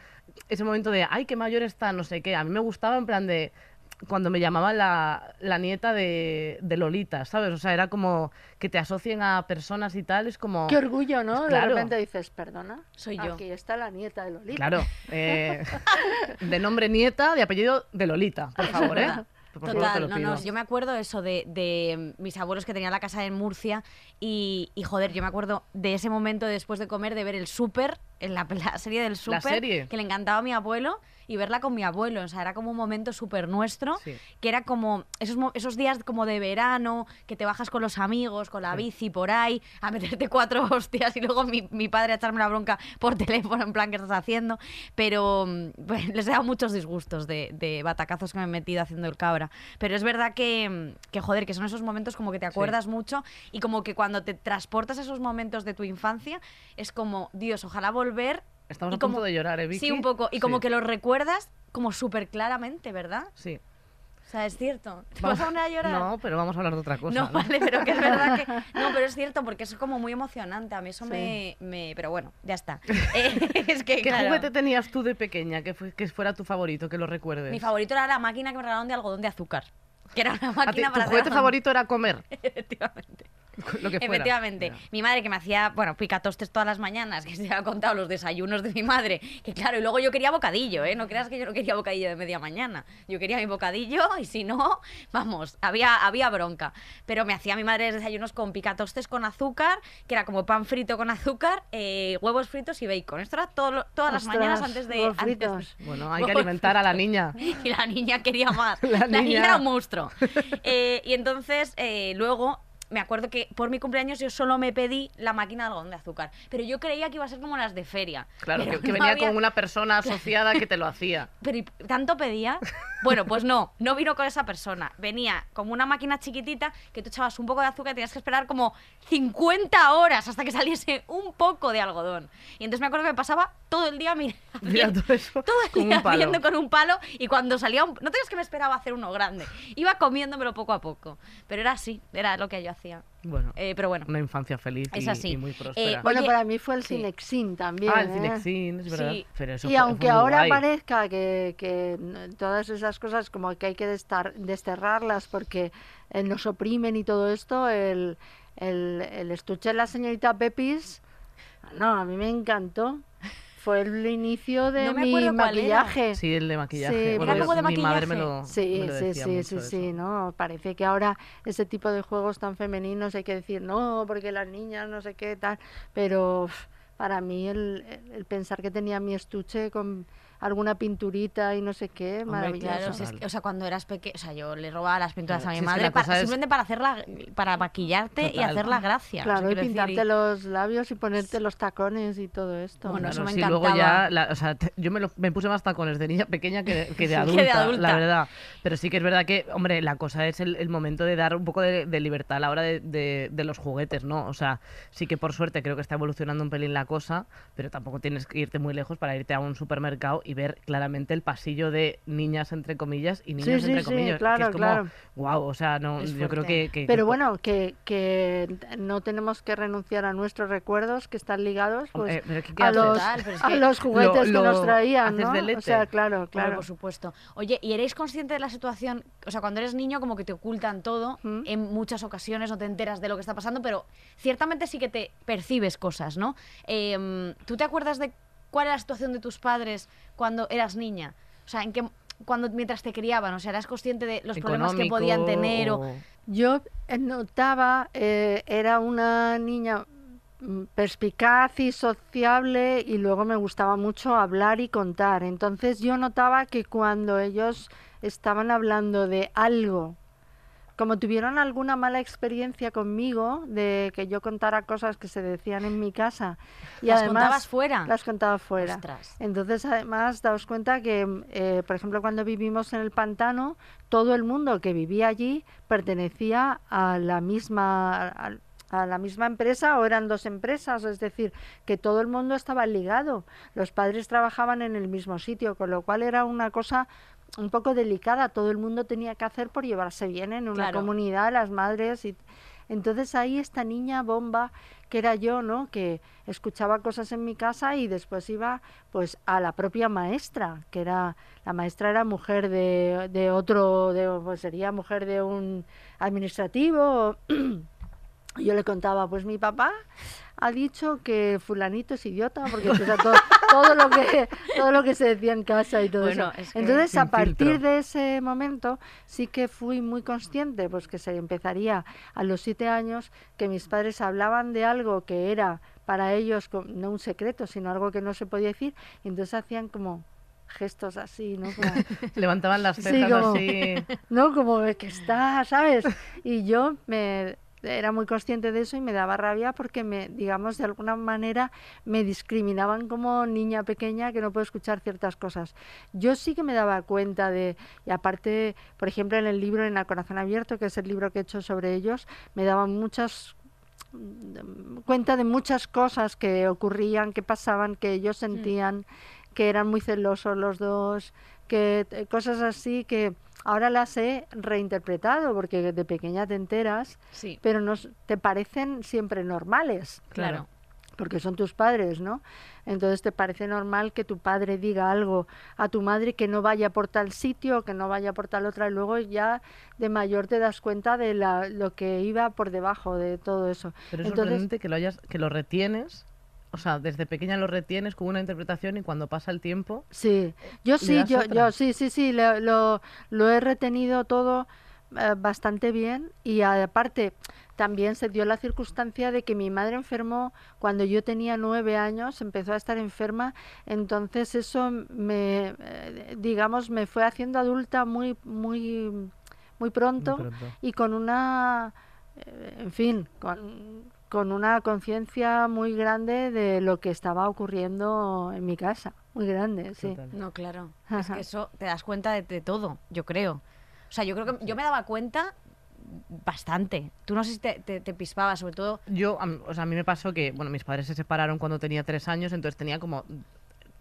ese momento de, ay, qué mayor está, no sé qué. A mí me gustaba en plan de, cuando me llamaban la, la nieta de, de Lolita, ¿sabes? O sea, era como que te asocien a personas y tal, es como... Qué orgullo, ¿no? Pues claro. De repente dices, perdona. Soy yo. Aquí está la nieta de Lolita. Claro, eh, de nombre nieta, de apellido de Lolita, por favor, ¿eh? Verdad. por favor, te lo Total, no, no, yo me acuerdo eso de, de mis abuelos que tenían la casa en Murcia y, y, joder, yo me acuerdo de ese momento después de comer, de ver el súper, en la, la serie del súper, que le encantaba a mi abuelo y verla con mi abuelo, o sea, era como un momento súper nuestro, Sí. que era como esos, esos días como de verano, que te bajas con los amigos, con la bici por ahí, a meterte cuatro hostias y luego mi, mi padre a echarme la bronca por teléfono, en plan, ¿qué estás haciendo? Pero mm, pues, les he dado muchos disgustos de, de batacazos que me he metido haciendo el cabra. Pero es verdad que, mm, que, joder, que son esos momentos como que te acuerdas mucho y como que cuando te transportas a esos momentos de tu infancia, es como, Dios, ojalá volver. Estamos y a punto como- de llorar, ¿eh, Vicky? Sí, un poco. Y como Sí. que lo recuerdas como súper claramente, ¿verdad? Sí. O sea, es cierto. ¿Te Vamos- vas a poner a llorar? No, pero vamos a hablar de otra cosa. No, vale, pero que es verdad que. No, pero es cierto, porque es como muy emocionante. A mí eso me, me- Pero bueno, ya está. Eh, es que, ¿Qué claro, juguete tenías tú de pequeña que, fue- que fuera tu favorito, que lo recuerdes? Mi favorito era la máquina que me regalaron de algodón de azúcar. Que era una ¿A ti- máquina ¿Tu para hacer juguete favorito era comer? Efectivamente. lo que fuera. Efectivamente. Mi madre que me hacía, bueno, picatostes todas las mañanas, que se ha contado los desayunos de mi madre, que claro, y luego yo quería bocadillo, ¿eh? No creas que yo no quería bocadillo de media mañana. Yo quería mi bocadillo y si no, vamos, había, había bronca. Pero me hacía mi madre desayunos con picatostes con azúcar, que era como pan frito con azúcar, eh, huevos fritos y bacon. Esto era todo, todas las mañanas antes de... huevos antes de- fritos. Bueno, hay que alimentar a la niña. y la niña quería más. La La, niña... niña- era un monstruo. Eh, y entonces, eh, luego, me acuerdo que por mi cumpleaños yo solo me pedí la máquina de algodón de azúcar. Pero yo creía que iba a ser como las de feria. Claro, que, venía había- con una persona asociada que te lo hacía. Pero ¿y ¿tanto pedía? Bueno, pues no, no vino con esa persona. Venía como una máquina chiquitita que tú echabas un poco de azúcar y tenías que esperar como 50 horas hasta que saliese un poco de algodón. Y entonces me acuerdo que me pasaba todo el día mir- Mirando eso todo el con un día haciendo con un palo y cuando salía un... No tenías que me esperaba hacer uno grande. Iba comiéndomelo poco a poco. Pero era así, era lo que yo hacía. Bueno, Eh, pero bueno, una infancia feliz y, Es así. y muy próspera. Eh, Bueno, Oye, para mí fue el sí. Cinexin también. ah, el ¿eh? Cinexin, es verdad. Sí. Pero eso y fue- aunque fue ahora guay. parezca que, que todas esas cosas como que hay que destar- desterrarlas porque nos oprimen y todo esto, el, el, el estuche de la señorita Pepis, no, a mí me encantó. Fue el inicio de No me mi era. maquillaje. Sí, el de maquillaje. Sí, bueno, Era como de mi madre me maquillaje. lo, Sí, me lo sí, decía sí, mucho sí, ¿no? Parece que ahora ese tipo de juegos tan femeninos hay que decir, no, porque las niñas no sé qué tal, pero para mí el, el pensar que tenía mi estuche con alguna pinturita y no sé qué, Hombre, maravilloso. claro, si es que- o sea, cuando eras pequeño, o sea, yo le robaba las pinturas Claro, a mi si madre para- es- simplemente para hacerla, para maquillarte y hacer la gracia. o sea, Claro, y decir, pintarte los labios y ponerte los tacones y todo esto. Bueno, Claro, eso me sí, luego encantaba. ya, la- o sea, te- yo me, lo- me puse más tacones de niña pequeña que de, que de Que de adulta, adulta. la verdad. Pero sí que es verdad que, hombre, la cosa es el, el momento de dar un poco de, de libertad a la hora de, de- de los juguetes, ¿no? O sea, sí que por suerte creo que está evolucionando un pelín la cosa, pero tampoco tienes que irte muy lejos para irte a un supermercado y ver claramente el pasillo de niñas entre comillas y niños sí, entre sí, comillas. que claro, es como, claro. wow, o sea, no, Es yo creo que, que- Pero que- bueno, que, que no tenemos que renunciar a nuestros recuerdos que están ligados pues, Eh, pero ¿qué- qué a, los, pero es a que los juguetes lo- que nos traían, ¿no? O sea, claro, Hombre, claro. por supuesto. Oye, ¿y eréis conscientes de la situación? O sea, cuando eres niño como que te ocultan todo, Mm. en muchas ocasiones no te enteras de lo que está pasando, pero ciertamente sí que te percibes cosas, ¿no? Em, ¿Tú te acuerdas de cuál era la situación de tus padres cuando eras niña? O sea, en qué, cuando mientras te criaban, o sea, eras consciente de los problemas que podían tener o... Yo notaba, eh, era una niña mm, perspicaz y sociable y luego me gustaba mucho hablar y contar. Entonces yo notaba que cuando ellos estaban hablando de algo, como tuvieron alguna mala experiencia conmigo, de que yo contara cosas que se decían en mi casa, y ¿Las además contabas fuera? las contaba fuera. Ostras. Entonces, además, daos cuenta que, eh, por ejemplo, cuando vivimos en el pantano, todo el mundo que vivía allí pertenecía a la misma a, a la misma empresa o eran dos empresas, es decir, que todo el mundo estaba ligado. Los padres trabajaban en el mismo sitio, con lo cual era una cosa un poco delicada. Todo el mundo tenía que hacer por llevarse bien en una Claro. comunidad, las madres y entonces ahí esta niña bomba que era yo, ¿no? Que escuchaba cosas en mi casa y después iba pues a la propia maestra, que era la maestra era mujer de, de otro, de, pues sería mujer de un administrativo yo le contaba, pues mi papá ha dicho que fulanito es idiota porque o sea, todo, todo lo que todo lo que se decía en casa y todo Bueno, eso. es que- Entonces, a partir filtro. de ese momento sí que fui muy consciente, pues que se empezaría a los siete años, que mis padres hablaban de algo que era para ellos no un secreto, sino algo que no se podía decir, y entonces hacían como gestos así, ¿no? Como, Levantaban las Sí, cejas como- así. ¿no? Como que está, ¿sabes? Y yo me era muy consciente de eso y me daba rabia porque me, digamos, de alguna manera me discriminaban como niña pequeña que no puedo escuchar ciertas cosas. Yo sí que me daba cuenta de, y aparte, por ejemplo, en el libro En el corazón abierto, que es el libro que he hecho sobre ellos, me daban muchas mm, cuenta de muchas cosas que ocurrían, que pasaban, que ellos sentían, que eran muy celosos los dos, que eh, cosas así que ahora las he reinterpretado porque de pequeña te enteras, Sí, pero no s- te parecen siempre normales claro. porque son tus padres, ¿no? Entonces te parece normal que tu padre diga algo a tu madre que no vaya por tal sitio, que no vaya por tal otra, y luego ya de mayor te das cuenta de la, lo que iba por debajo de todo eso. Pero es Entonces, sorprendente que lo hayas, que lo retienes. O sea, desde pequeña lo retienes con una interpretación y cuando pasa el tiempo. Sí, yo ¿Le sí, yo, otra? yo sí, sí, sí, lo, lo, lo he retenido todo eh, bastante bien y aparte también se dio la circunstancia de que mi madre enfermó cuando yo tenía nueve años, empezó a estar enferma, entonces eso me, eh, digamos, me fue haciendo adulta muy, muy, muy pronto, Muy pronto. y con una, eh, en fin, con, con una conciencia muy grande de lo que estaba ocurriendo en mi casa, muy grande, sí. No, claro. Es que eso te das cuenta de, de todo, yo creo. O sea, yo creo que yo me daba cuenta bastante. Tú no sé si te, te, te pispabas, sobre todo. Yo, am- o sea, a mí me pasó que, bueno, mis padres se separaron cuando tenía tres años, entonces tenía como,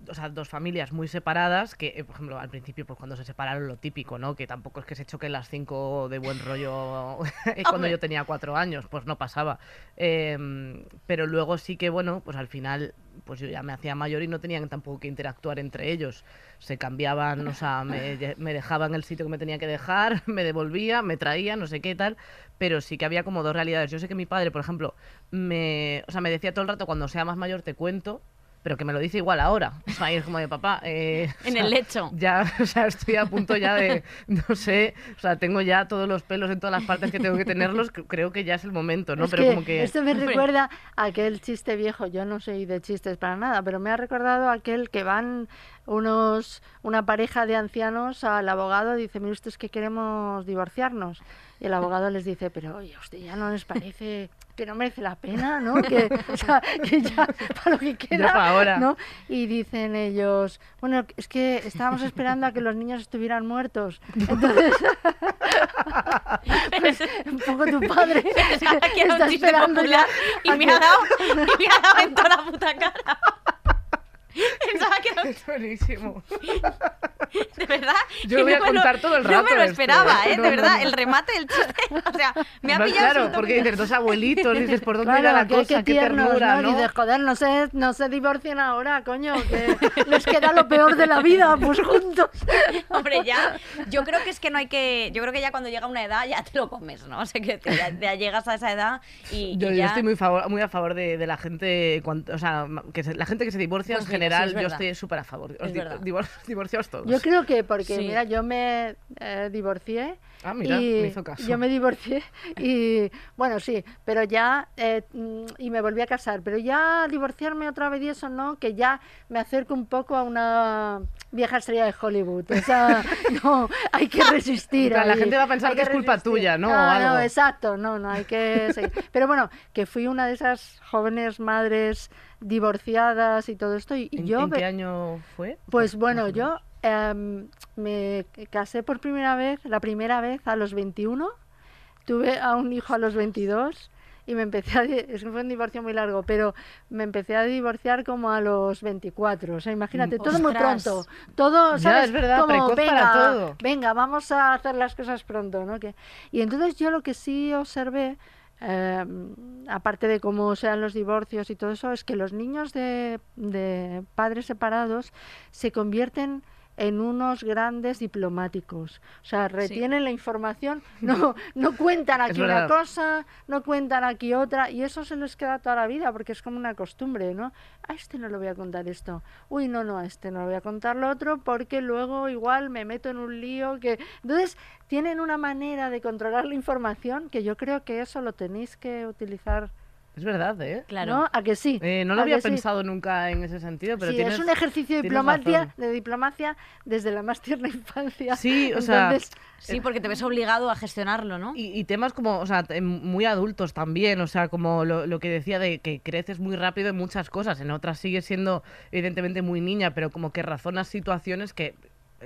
o sea, dos familias muy separadas, que, eh, por ejemplo, al principio, pues cuando se separaron, lo típico, ¿no? Que tampoco es que se choquen las cinco de buen rollo cuando yo tenía cuatro años, pues no pasaba. Em, pero luego sí que, bueno, pues al final, pues yo ya me hacía mayor y no tenían tampoco que interactuar entre ellos. Se cambiaban, o sea, me, me dejaban el sitio que me tenía que dejar, me devolvía, me traía, no sé qué tal, pero sí que había como dos realidades. Yo sé que mi padre, por ejemplo, me, o sea, me decía todo el rato, cuando sea más mayor te cuento, pero que me lo dice igual ahora. O sea, es como de papá. eh, o En sea, el lecho. Ya, o sea, estoy a punto ya de, no sé, o sea, tengo ya todos los pelos en todas las partes que tengo que tenerlos, cre- creo que ya es el momento, ¿no? Es pero que como que... esto me recuerda a aquel chiste viejo, yo no soy de chistes para nada, pero me ha recordado aquel que van unos una pareja de ancianos al abogado y dice, mire usted es que queremos divorciarnos. Y el abogado les dice, pero oye, a usted ya no les parece que no merece la pena, ¿no? Que, o sea, que ya para lo que queda, ahora. ¿no? Y dicen ellos, bueno, es que estábamos esperando a que los niños estuvieran muertos. Entonces, pues, un poco tu padre está esperando ya y me que- ha dado, y me ha dado en toda la puta cara. Pensaba que era Es buenísimo. De verdad. Yo lo voy no a me lo- contar todo el No rato me lo esto, esperaba, ¿eh? ¿eh? No, De no, verdad, no. el remate del chiste. O sea, me ha pillado. claro, porque dices dos abuelitos, dices por dónde Claro, irá la que- cosa, qué qué, tiernos, ternura, ¿no? ¿no? Dices, joder, no se, no se divorcien ahora, coño, que les queda lo peor de la vida, pues juntos. Hombre, ya, yo creo que es que no hay que, yo creo que ya cuando llega una edad ya te lo comes, ¿no? O sea, que ya, ya llegas a esa edad y, Yo, y yo ya... estoy muy, favor- muy a favor de, de la gente, cuan- o sea, que se- la gente que se divorcia Pues en sí, general, es yo estoy súper a favor. Os Es di- verdad. divor- divorciaos todos. Yo creo que porque, Sí. mira, yo me eh, divorcié. Ah, mira, y me hizo caso. Yo me divorcié y, bueno, sí, pero ya, eh, mm, y me volví a casar, pero ya divorciarme otra vez y eso no, que ya me acerco un poco a una vieja estrella de Hollywood. O sea, no, hay que resistir. La gente va a pensar que es culpa resistir. tuya, ¿no? O No, no, exacto, no, no, hay que seguir. Pero bueno, que fui una de esas jóvenes madres divorciadas y todo esto, y, y ¿En, yo... en qué año fue? pues bueno, yo em, me casé por primera vez, la primera vez a los 21, tuve a un hijo a los 22 y me empecé a... Es que fue un divorcio muy largo, pero me empecé a divorciar como a los 24. O sea, imagínate, todo muy pronto. Todo, Ya, ¿sabes? es verdad, como, venga, para todo. venga, vamos a hacer las cosas pronto, ¿no? Que, y entonces yo lo que sí observé, eh, aparte de cómo sean los divorcios y todo eso, es que los niños de, de padres separados se convierten en unos grandes diplomáticos. O sea, retienen la información, no, no cuentan aquí una cosa, no cuentan aquí otra, y eso se les queda toda la vida porque es como una costumbre, ¿no? A este no le voy a contar esto. Uy, no, no, a este no le voy a contar lo otro porque luego igual me meto en un lío que... Entonces, tienen una manera de controlar la información que yo creo que eso lo tenéis que utilizar, Es verdad, ¿eh? Claro. ¿no? ¿A que sí? Eh, no lo ¿A había sí? pensado nunca en ese sentido, pero sí, tienes, es un ejercicio de diplomacia, de diplomacia desde la más tierna infancia. Sí, o sea, Entonces, Sí, porque te ves obligado a gestionarlo, ¿no? Y, y temas como, o sea, te- muy adultos también, o sea, como lo, lo que decía de que creces muy rápido en muchas cosas, en otras sigues siendo evidentemente muy niña, pero como que razonas situaciones que,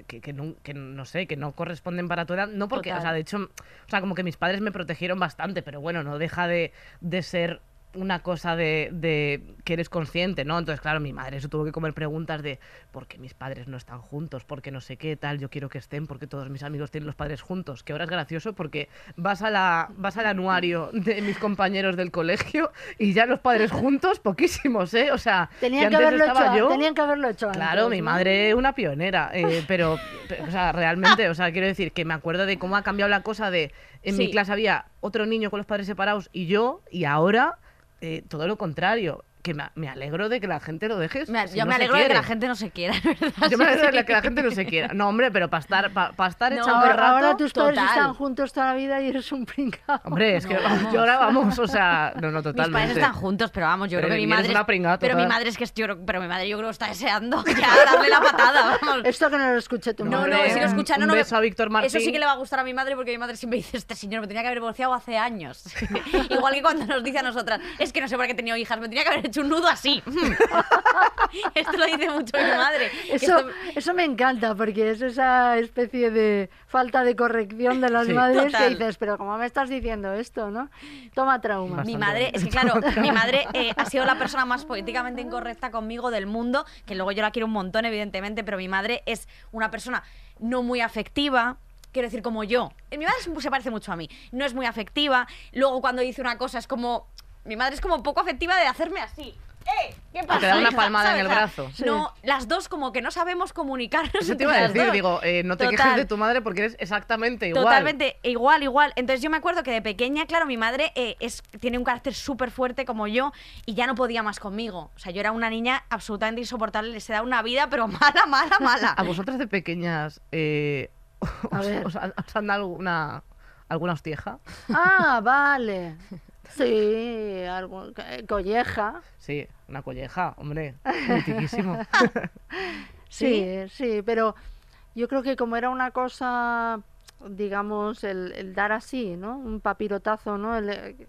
que, que no, que no sé, que no corresponden para tu edad, no porque, o sea, de hecho, o sea, como que mis padres me protegieron bastante, pero bueno, no deja de, de ser una cosa de, de que eres consciente, ¿no? Entonces, claro, mi madre eso tuvo que comer preguntas de por qué mis padres no están juntos, por qué no sé qué tal, yo quiero que estén, porque todos mis amigos tienen los padres juntos, que ahora es gracioso porque vas a la vas al anuario de mis compañeros del colegio y ya los padres juntos, poquísimos, ¿eh? O sea, tenían que, haberlo hecho, yo, tenían que haberlo hecho Claro, antes, mi ¿no? madre una pionera, eh, pero, pero, o sea, realmente, o sea, quiero decir que me acuerdo de cómo ha cambiado la cosa de en mi clase había otro niño con los padres separados y yo, y ahora eh, todo lo contrario, que me, me alegro de que la gente lo deje. Me- si yo no me alegro de que la gente no se quiera, ¿verdad? Yo me alegro de que la gente no se quiera. No, hombre, pero para estar, para estar No, echando el rato... ahora tus padres están juntos toda la vida y eres un pringao. Hombre, es que No, vamos. yo ahora vamos, o sea, no, no, Mis totalmente. padres están juntos, pero vamos, yo Pero creo que mi madre. una pringada pero mi madre es que es- yo pero mi madre yo creo que está deseando ya darle la patada, vamos. Esto que no lo escuche tu No, madre. no, Hombre, si lo escucha, no, un no. beso a Víctor Martín. Eso sí que le va a gustar a mi madre porque mi madre siempre dice: Este señor me tenía que haber divorciado hace años. Igual que cuando nos dice a nosotras: Es que no sé por qué he tenido hijas, me tenía que haber hecho un nudo así. esto lo dice mucho mi madre. Eso, esto- eso me encanta porque es esa especie de falta de corrección de las Sí. madres Total. que dices, pero ¿cómo me estás diciendo esto, no? Toma trauma. Mi madre, es que claro, mi madre eh, ha sido la persona más políticamente incorrecta conmigo del mundo, que luego yo la quiero un montón, evidentemente, pero mi madre es una persona no muy afectiva. Quiero decir, como yo. Mi madre se parece mucho a mí. No es muy afectiva. Luego, cuando dice una cosa, es como. Mi madre es como poco afectiva de hacerme así. ¡Eh! ¿Qué pasa? da una palmada en el brazo. Sí. No, las dos como que no sabemos comunicarnos. Eso te iba a decir, dos. digo, eh, no te Total. quejes de tu madre porque eres exactamente igual. Totalmente, igual, igual. Entonces yo me acuerdo que de pequeña, claro, mi madre eh, es, tiene un carácter súper fuerte como yo y ya no podía más conmigo. O sea, yo era una niña absolutamente insoportable, se da una vida, pero mala, mala, mala. ¿A vosotras de pequeñas eh, os, os han dado alguna, alguna hostieja? Ah, vale. Sí, algo, eh, colleja. Sí, una colleja, hombre, mitiquísimo. Sí, sí, pero yo creo que como era una cosa, digamos, el, el dar así, ¿no? Un papirotazo, ¿no? El, eh,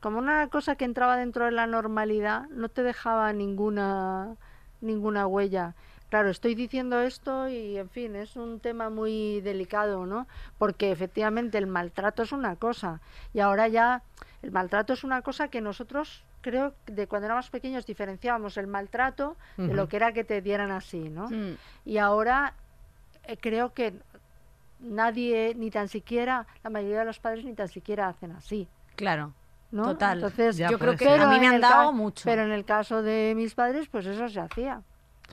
como una cosa que entraba dentro de la normalidad, no te dejaba ninguna, ninguna huella. Claro, estoy diciendo esto y, en fin, es un tema muy delicado, ¿no? Porque efectivamente el maltrato es una cosa y ahora ya el maltrato es una cosa que nosotros creo que de cuando éramos pequeños diferenciábamos el maltrato de lo que era que te dieran así, ¿no? Mm, Y ahora eh, creo que nadie, ni tan siquiera, la mayoría de los padres ni tan siquiera hacen así, claro. ¿no? Total. Entonces, Ya yo creo que a mí me han dado mucho. Pero en el caso de mis padres, pues eso se hacía.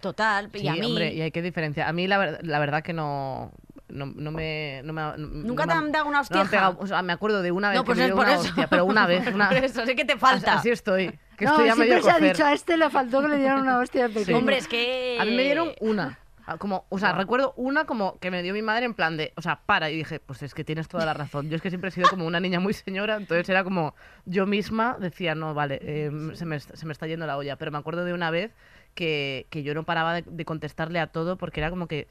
Total. y Sí, a mí. hombre, y hay que diferenciar. A mí la, ver- la verdad que no, no, no me... No me no- ¿Nunca no te me han dado una me pegado- o sea, me acuerdo de una vez no, pues que me es dio por una eso. hostia, pero una vez. Una, por eso, sé que te falta. Así estoy. Que no, estoy a medio siempre se ha dicho a este le faltó que le dieran una hostia de pequeño. Hombre, es que. A mí me dieron una. Como, o sea, Guau. recuerdo una como que me dio mi madre en plan de, o sea, para, y dije, pues es que tienes toda la razón. Yo es que siempre he sido como una niña muy señora, entonces era como, yo misma decía, no, vale, eh, se, me, se me está yendo la olla. Pero me acuerdo de una vez que, que yo no paraba de, contestarle a todo porque era como que,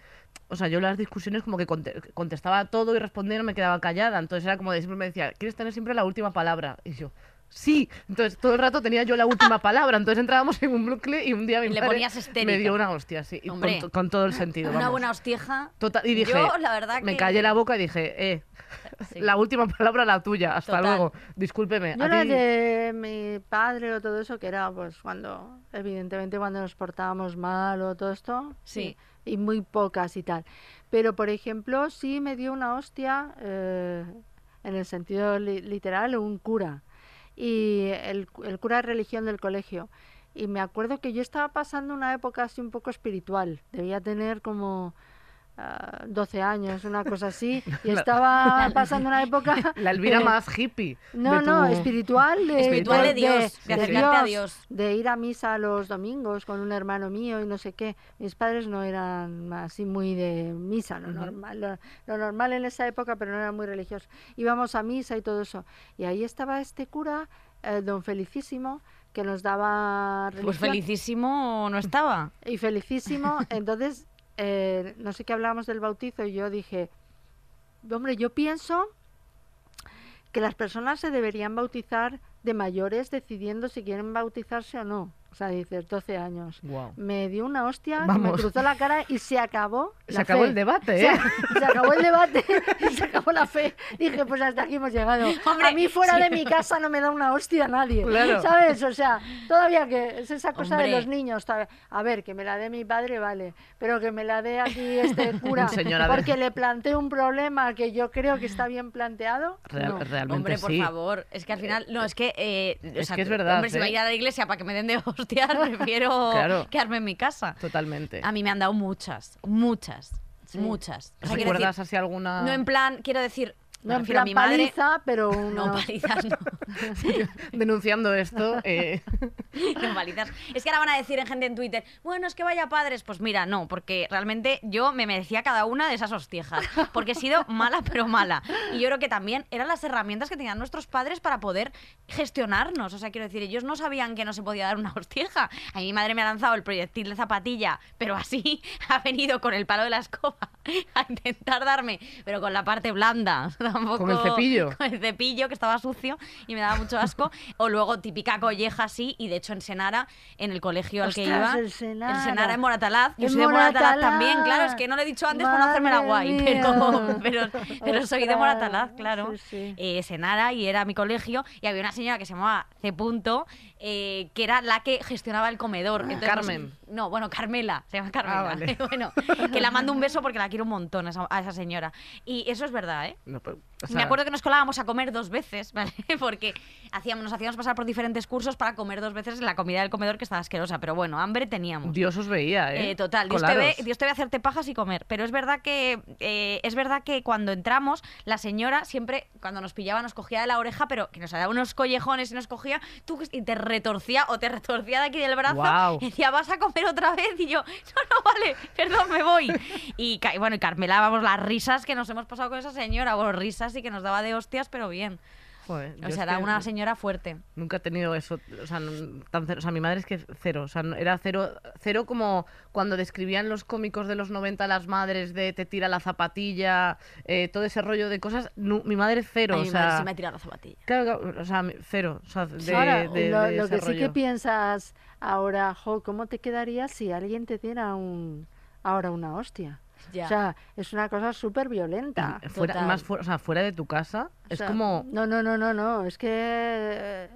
o sea, yo las discusiones como que conte- contestaba a todo y respondía y no me quedaba callada. Entonces era como de siempre me decía, ¿quieres tener siempre la última palabra? Y yo, sí. Entonces todo el rato tenía yo la última palabra. Entonces entrábamos en un bucle y un día mi Y le madre ponías histérica. me dio una hostia, sí. y Hombre, con, con todo el sentido. Una vamos. buena hostieja. Total, y dije, Yo, la verdad me que- callé la boca y dije, eh, Sí. la última palabra la tuya, hasta Total. luego, discúlpeme. Yo a la ti- de mi padre o todo eso, que era pues cuando, evidentemente cuando nos portábamos mal o todo esto, Sí. y muy pocas y tal. Pero, por ejemplo, sí me dio una hostia, eh, en el sentido li- literal, un cura, y el, el cura de religión del colegio. Y me acuerdo que yo estaba pasando una época así un poco espiritual, debía tener como ah, 12 años, una cosa así, y estaba pasando una época... La Elvira eh, más hippie. no, no, tu- espiritual de, Espiritual de Dios, de acercarte a Dios. de ir a misa los domingos con un hermano mío y no sé qué. Mis padres no eran así muy de misa, lo normal, lo, lo normal en esa época, pero no eran muy religiosos. Íbamos a misa y todo eso. Y ahí estaba este cura, eh, don Felicísimo, que nos daba Pues religión. felicísimo no estaba. Y felicísimo. Entonces, eh, no sé qué hablábamos del bautizo y yo dije, hombre, yo pienso que las personas se deberían bautizar de mayores decidiendo si quieren bautizarse o no. O sea, dices, 12 años. Me dio una hostia, me cruzó la cara y se acabó. Se la acabó fe. el debate, Se, ¿eh? se acabó el debate y se acabó la fe. Dije, pues hasta aquí hemos llegado. Hombre, a mí fuera sí. de mi casa no me da una hostia nadie. Claro. ¿Sabes? O sea, todavía que es esa cosa de los niños. A ver, que me la dé mi padre, vale. Pero que me la dé aquí este cura. Porque le planteo un problema que yo creo que está bien planteado. Real- no. realmente Hombre, por sí. favor. Es que al final, no, es que. eh, o Es sea, que es verdad, Hombre, si ¿eh? va a ir a la iglesia para que me den de hostias, prefiero Claro. quedarme en mi casa. Totalmente. A mí me han dado muchas, muchas, Sí. muchas. O sea, ¿Recuerdas decir, así alguna...? no en plan, quiero decir. Me No en refiero a plan mi madre. paliza, pero No, una- palizas no. Denunciando esto, eh, No, palizas. Es que ahora van a decir en gente en Twitter, bueno, es que vaya padres. Pues mira, no, porque realmente yo me merecía cada una de esas hostiejas. Porque he sido mala, pero mala. Y yo creo que también eran las herramientas que tenían nuestros padres para poder gestionarnos. O sea, quiero decir, ellos no sabían que no se podía dar una hostieja. A mí mi madre me ha lanzado el proyectil de zapatilla, pero así ha venido con el palo de la escoba a intentar darme, pero con la parte blanda. Tampoco, Con el cepillo. con el cepillo que estaba sucio y me daba mucho asco. O luego típica colleja así, y de hecho en Senara, en el colegio al que iba. el Senara. El Senara en Moratalaz. Yo En soy de Moratalaz también, claro, es que no lo he dicho antes por no hacerme la guay, pero, pero, pero soy de Moratalaz, claro. sí, sí. Eh, Senara y era mi colegio y había una señora que se llamaba C. Punto, eh, que era la que gestionaba el comedor. Entonces, Carmen. No, no, bueno, Carmela, se llama Carmela. Ah, vale. bueno, que la mando un beso porque la quiero un montón a esa, a esa señora. Y eso es verdad, ¿eh? no, pero, o Me acuerdo que nos colábamos a comer dos veces, ¿vale? Porque hacíamos, nos hacíamos pasar por diferentes cursos para comer dos veces la comida del comedor que estaba asquerosa. Pero bueno, hambre teníamos. Dios os veía, ¿eh? Eh, total, Dios te, ve. Dios te ve hacerte pajas y comer. Pero es verdad que eh, es verdad que cuando entramos, la señora siempre, cuando nos pillaba, nos cogía de la oreja, pero que nos daba unos collejones y nos cogía, tú y te retorcía o te retorcía de aquí del brazo. Guau. Y decía, ¿vas a comer otra vez? Y yo, no, no, vale, perdón, me voy. Y, y bueno, y Carmela, vamos, las risas que nos hemos pasado con esa señora, bueno, risas y que nos daba de hostias, pero bien. Joder, O sea, era una señora fuerte. Nunca he tenido eso, o sea, no- tan cero. O sea, mi madre es que cero, o sea, no- era cero, cero como cuando describían los cómicos de los 90 las madres de te tira la zapatilla, eh, todo ese rollo de cosas. nu- mi madre es cero, Ay, o mi sea, madre sí me ha tirado la zapatilla. claro, claro, o sea, cero, o sea, de, Ahora, de- lo, de lo ese que sí que rollo. piensas ahora, jo, ¿cómo te quedaría si alguien te diera un, ahora una hostia? Ya. O sea, es una cosa súper violenta. Fuera, total. más fuera, o sea, fuera de tu casa, O es sea, como No, no, no, no, no, es que... eh,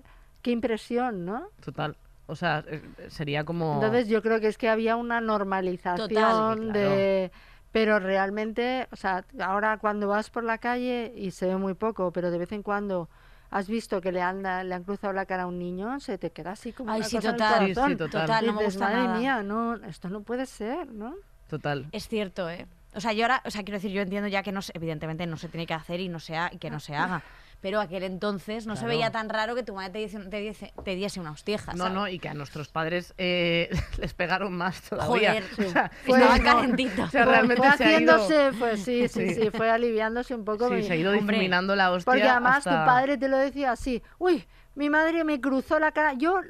Qué impresión, ¿no? total, o sea, eh, sería como Entonces yo creo que es que había una normalización Total. de... Pero realmente, o sea, ahora cuando vas por la calle, y se ve muy poco, pero de vez en cuando has visto que le, anda, le han cruzado la cara a un niño, se te queda así como Ay, una sí, cosa en el total. Sí, total. Total, no me gusta madre nada. mía, no, esto no puede ser, ¿no? Total. Es cierto, ¿eh? O sea, yo ahora, o sea, quiero decir, yo entiendo ya que no se- evidentemente no se tiene que hacer y no se ha- y que no se haga. Pero aquel entonces no se veía tan raro que tu madre te diese, te diese, te diese una hostieja. No, ¿sabes? no, y que a nuestros padres eh, les pegaron más todavía. Joder, O sea, Fue- estaban no. calentitos. o sea, Fue- realmente fue se ha ido, haciéndose, fue, sí, sí, Sí. sí, fue aliviándose un poco. sí, mi- se ha ido Hombre, difuminando la hostia Porque además hasta- tu padre te lo decía así, uy, mi madre me cruzó la cara, yo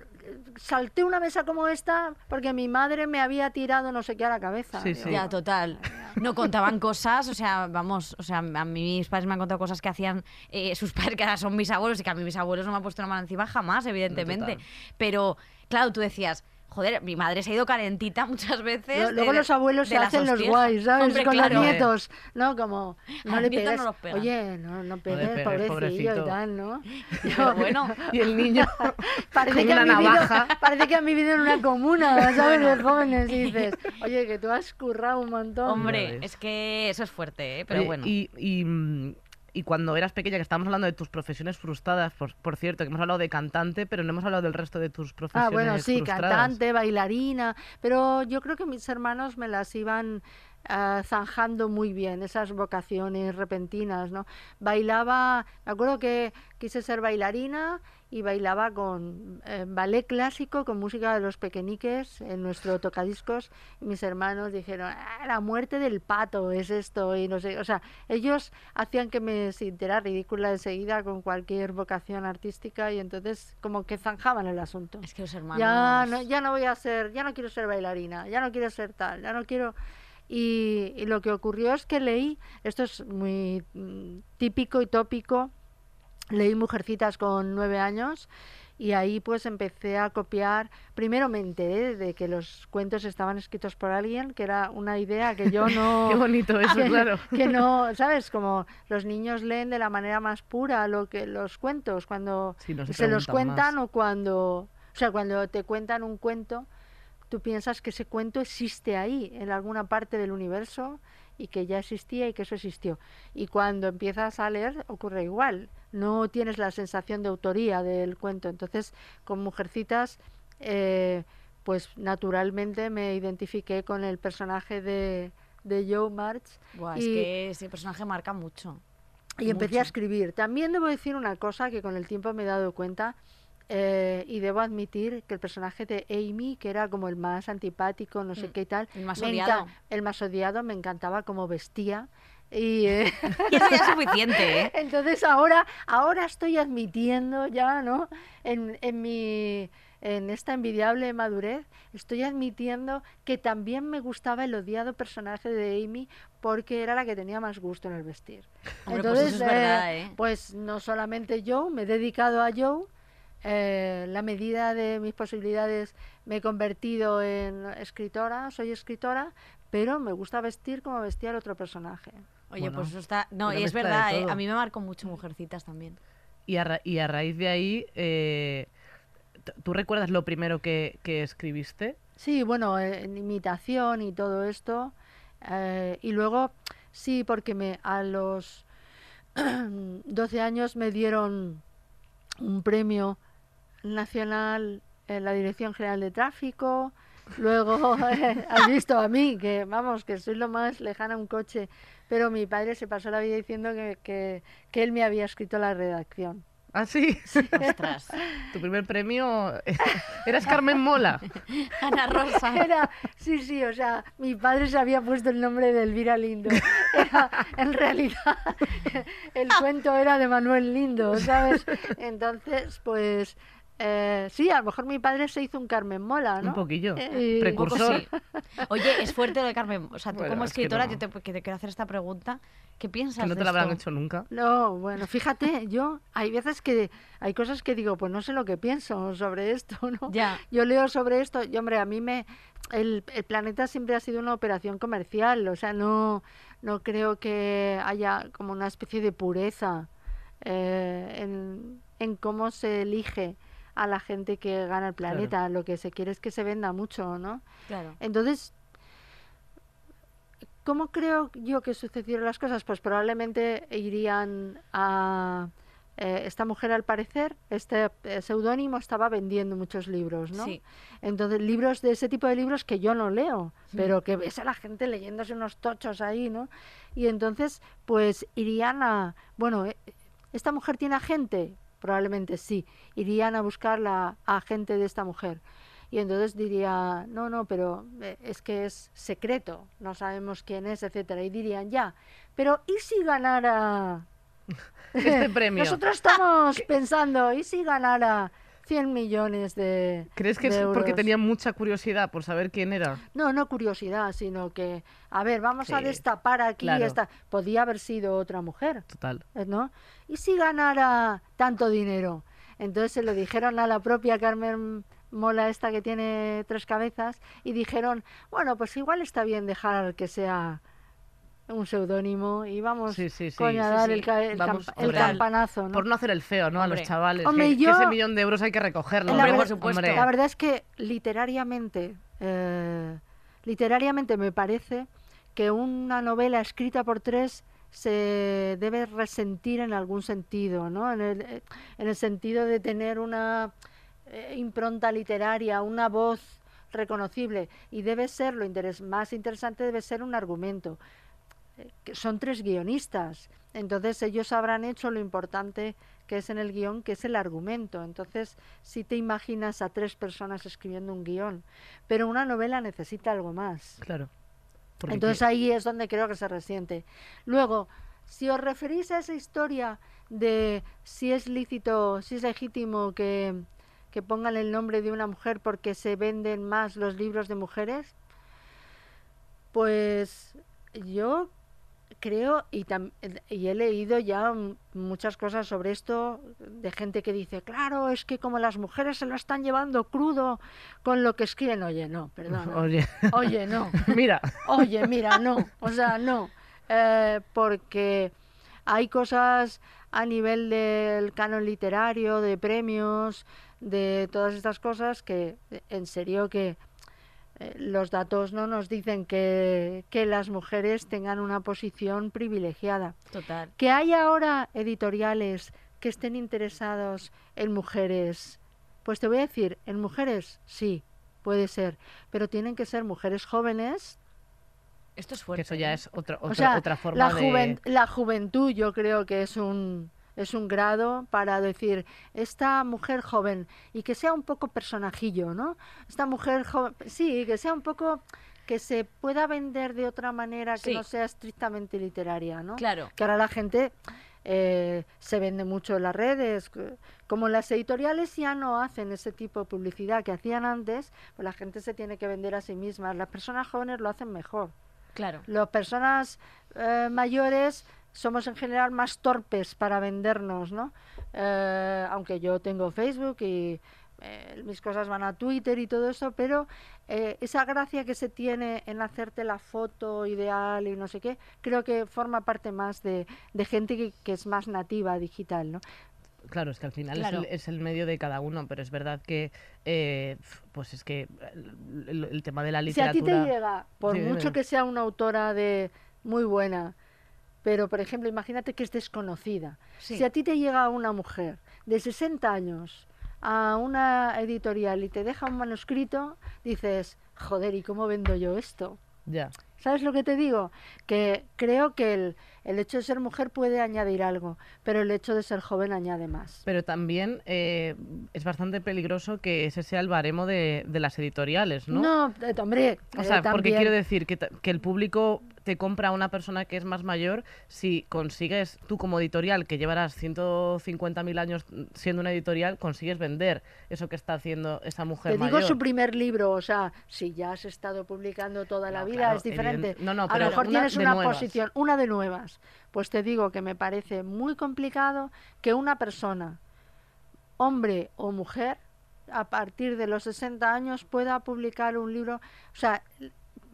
salté una mesa como esta porque mi madre me había tirado no sé qué a la cabeza. Sí, Digo, sí. Ya, total. No contaban cosas, o sea, vamos, o sea, a mí mis padres me han contado cosas que hacían eh, sus padres, que ahora son mis abuelos, y que a mí mis abuelos no me han puesto una mano encima jamás, evidentemente. Pero, claro, tú decías, joder, mi madre se ha ido calentita muchas veces. Lo- de- Luego de- los abuelos se hacen los guays, ¿sabes? Hombre, Con claro. los nietos, ¿no? Como, no le los nietos pegues, no los pegan. oye, no, no pegues, pegues, pobrecillo pobrecito. y tal, ¿no? Pero bueno, Y el niño Parece con que, una han vivido, parece que han vivido en una comuna, ¿sabes? De jóvenes y dices, oye, que tú has currado un montón. hombre, es que eso es fuerte, ¿eh? pero Oye, bueno. Y, y, mm, y cuando eras pequeña, que estábamos hablando de tus profesiones frustradas, por, por cierto, que hemos hablado de cantante, pero no hemos hablado del resto de tus profesiones Ah, bueno, sí, frustradas. cantante, bailarina, pero yo creo que mis hermanos me las iban ah, zanjando muy bien esas vocaciones repentinas, ¿no? Bailaba, me acuerdo que quise ser bailarina y bailaba con eh, ballet clásico, con música de los pequeñiques en nuestro tocadiscos. Y mis hermanos dijeron, "Ah, la muerte del pato es esto, y no sé, o sea, ellos hacían que me sintiera ridícula enseguida con cualquier vocación artística y entonces como que zanjaban el asunto. Es que los hermanos... Ya no, ya no voy a ser, ya no quiero ser bailarina, ya no quiero ser tal, ya no quiero... Y, y lo que ocurrió es que leí, esto es muy mm, típico y tópico, leí Mujercitas con nueve años y ahí pues empecé a copiar. Primero me enteré de que los cuentos estaban escritos por alguien, que era una idea que yo no... Qué bonito eso, que, claro. que no, ¿sabes? Como los niños leen de la manera más pura lo que los cuentos, cuando Sí, no se se los cuentan más. o cuando, o sea, cuando te cuentan un cuento, tú piensas que ese cuento existe ahí, en alguna parte del universo, y que ya existía y que eso existió. Y cuando empiezas a leer ocurre igual, no tienes la sensación de autoría del cuento. Entonces, con Mujercitas, eh, pues naturalmente me identifiqué con el personaje de, de Joe March Buah, es y- que ese personaje marca mucho. y empecé a escribir. También debo decir una cosa que con el tiempo me he dado cuenta eh, y debo admitir que el personaje de Amy, que era como el más antipático, no sé Mm, qué y tal, el más odiado. el más odiado, me encantaba cómo vestía. Y eh, Y eso ya es suficiente, ¿eh? entonces ahora, ahora estoy admitiendo ya, ¿no? En, en mi en esta envidiable madurez, estoy admitiendo que también me gustaba el odiado personaje de Amy porque era la que tenía más gusto en el vestir. Hombre, pues eso es verdad, ¿eh? pues no solamente yo, me he dedicado a Joe. Eh, la medida de mis posibilidades me he convertido en escritora, soy escritora, pero me gusta vestir como vestía el otro personaje. Oye, Bueno, pues eso está... No, y es verdad, ¿eh? A mí me marcó mucho Mujercitas también. Y a, ra- y a raíz de ahí, eh, ¿tú recuerdas lo primero que, que escribiste? Sí, bueno, en imitación y todo esto. eh, y luego, sí, porque me, a los 12 años me dieron un premio nacional en la Dirección General de Tráfico. Luego, eh, has visto a mí, que vamos, que soy lo más lejana a un coche. Pero mi padre se pasó la vida diciendo que, que, que él me había escrito la redacción. Ah, sí. Ostras. tu primer premio eras Carmen Mola. Ana Rosa. Era, sí, sí, o sea, mi padre se había puesto el nombre de Elvira Lindo. Era, en realidad, el cuento era de Manuel Lindo, ¿sabes? Entonces, pues, eh, sí, a lo mejor mi padre se hizo un Carmen Mola, ¿no? Un poquillo. Eh, Un poco Precursor. sí. Oye, es fuerte lo de Carmen. O sea, tú Bueno, como es que escritora, no. yo te, que te quiero hacer esta pregunta. ¿Qué piensas Que no de te lo habrán esto? hecho nunca. No, bueno, fíjate, yo hay veces que hay cosas que digo, pues no sé lo que pienso sobre esto, ¿no? Ya. Yo leo sobre esto y hombre, a mí me el, el planeta siempre ha sido una operación comercial, o sea, no no creo que haya como una especie de pureza eh, en, en cómo se elige a la gente que gana el Claro. planeta. Lo que se quiere es que se venda mucho, ¿no? Claro. Entonces, ¿cómo creo yo que sucedieron las cosas? Pues probablemente irían a... eh, esta mujer, al parecer, este eh, seudónimo estaba vendiendo muchos libros, ¿no? Sí. Entonces, libros de ese tipo de libros que yo no leo, pero que ves a la gente leyéndose unos tochos ahí, ¿no? Y entonces, pues irían a... Bueno, eh, ¿esta mujer tiene agente? Probablemente sí. Irían a buscar la agente de esta mujer. Y entonces diría, no, no, pero eh, es que es secreto, no sabemos quién es, etcétera. Y dirían, ya, pero ¿y si ganara? Este premio. Nosotros estamos pensando, ¿y si ganara 100 millones de ¿Crees que de es porque tenía mucha curiosidad por saber quién era? No, no curiosidad, sino que, a ver, vamos a destapar aquí claro. esta. Podía haber sido otra mujer, Total. eh, ¿no? ¿Y si ganara tanto dinero? Entonces se lo dijeron a la propia Carmen Mola esta que tiene tres cabezas y dijeron, bueno, pues igual está bien dejar que sea un seudónimo y vamos Sí, sí, sí, coño, a dar el, el Vamos, el campanazo, ¿no? Por no hacer el feo, ¿no? A los chavales. Hombre, que, ese millón de euros hay que recogerlo. La Hombre, por verdad- supuesto. Hombre. La verdad es que literariamente, eh, literariamente me parece que una novela escrita por tres se debe resentir en algún sentido, ¿no? En el, en el sentido de tener una eh, impronta literaria, una voz reconocible y debe ser lo interes- más interesante debe ser un argumento. Que son tres guionistas, entonces ellos habrán hecho lo importante que es en el guion, que es el argumento. Entonces, si te imaginas a tres personas escribiendo un guion, pero una novela necesita algo más. Claro. Entonces ahí es donde creo que se resiente. Luego, si os referís a esa historia de si es lícito, si es legítimo que, que pongan el nombre de una mujer porque se venden más los libros de mujeres, pues yo creo y, tam- y he leído ya muchas cosas sobre esto de gente que dice, claro, es que como las mujeres se lo están llevando crudo con lo que escriben, oye, no, perdona. Oye, Oye, no. mira, Oye, mira, no, o sea, no, Eh, porque hay cosas a nivel del canon literario, de premios, de todas estas cosas que, en serio, que los datos no nos dicen que, que las mujeres tengan una posición privilegiada. Total. Que hay ahora editoriales que estén interesados en mujeres, pues te voy a decir, en mujeres sí, puede ser, pero tienen que ser mujeres jóvenes Esto es que fuerte. eso ya ¿eh? es otra, o otra, sea, otra forma la, de... juven- la juventud yo creo que es un es un grado para decir esta mujer joven y que sea un poco personajillo, ¿no? Esta mujer joven, sí, que sea un poco que se pueda vender de otra manera que Sí. no sea estrictamente literaria, ¿no? Claro. Que ahora la gente eh, se vende mucho en las redes, como las editoriales ya no hacen ese tipo de publicidad que hacían antes, pues la gente se tiene que vender a sí misma. Las personas jóvenes lo hacen mejor. Claro. Las personas eh, mayores somos en general más torpes para vendernos, ¿no? Eh, aunque yo tengo Facebook y eh, mis cosas van a Twitter y todo eso, pero eh, esa gracia que se tiene en hacerte la foto ideal y no sé qué, creo que forma parte más de, de gente que, que es más nativa digital, ¿no? Claro, es que al final Claro. es, el, es el medio de cada uno, pero es verdad que, eh, pues es que el, el- el tema de la Si a literatura... ti te llega, por Sí, mucho que sea una autora de muy buena, pero por ejemplo, imagínate que es desconocida. Sí. Si a ti te llega una mujer de 60 años a una editorial y te deja un manuscrito, dices, joder, ¿y cómo vendo yo esto? Ya. ¿Sabes lo que te digo? Que creo que el, el hecho de ser mujer puede añadir algo, pero el hecho de ser joven añade más. Pero también eh, es bastante peligroso que ese sea el baremo de, de las editoriales, ¿no? No, eh, hombre, O eh, sea, porque quiero decir que, que el público te compra a una persona que es más mayor si consigues, tú como editorial, que llevarás 150.000 años siendo una editorial, consigues vender eso que está haciendo esa mujer Te digo mayor. su primer libro, o sea, si ya has estado publicando toda la vida, claro, es diferente. evidente- no, no, a pero lo mejor una tienes una nuevas. posición, una de nuevas. Pues te digo que me parece muy complicado que una persona, hombre o mujer, a partir de los 60 años pueda publicar un libro, o sea,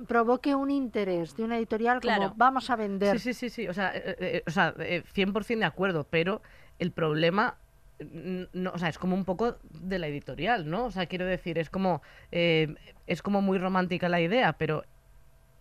provoque un interés de una editorial Claro. como vamos a vender. Sí, sí, sí, sí. O sea, eh, eh, o sea eh, 100% de acuerdo, pero el problema mm, no, o sea, es como un poco de la editorial, ¿no? O sea, quiero decir, es como eh, es como muy romántica la idea, pero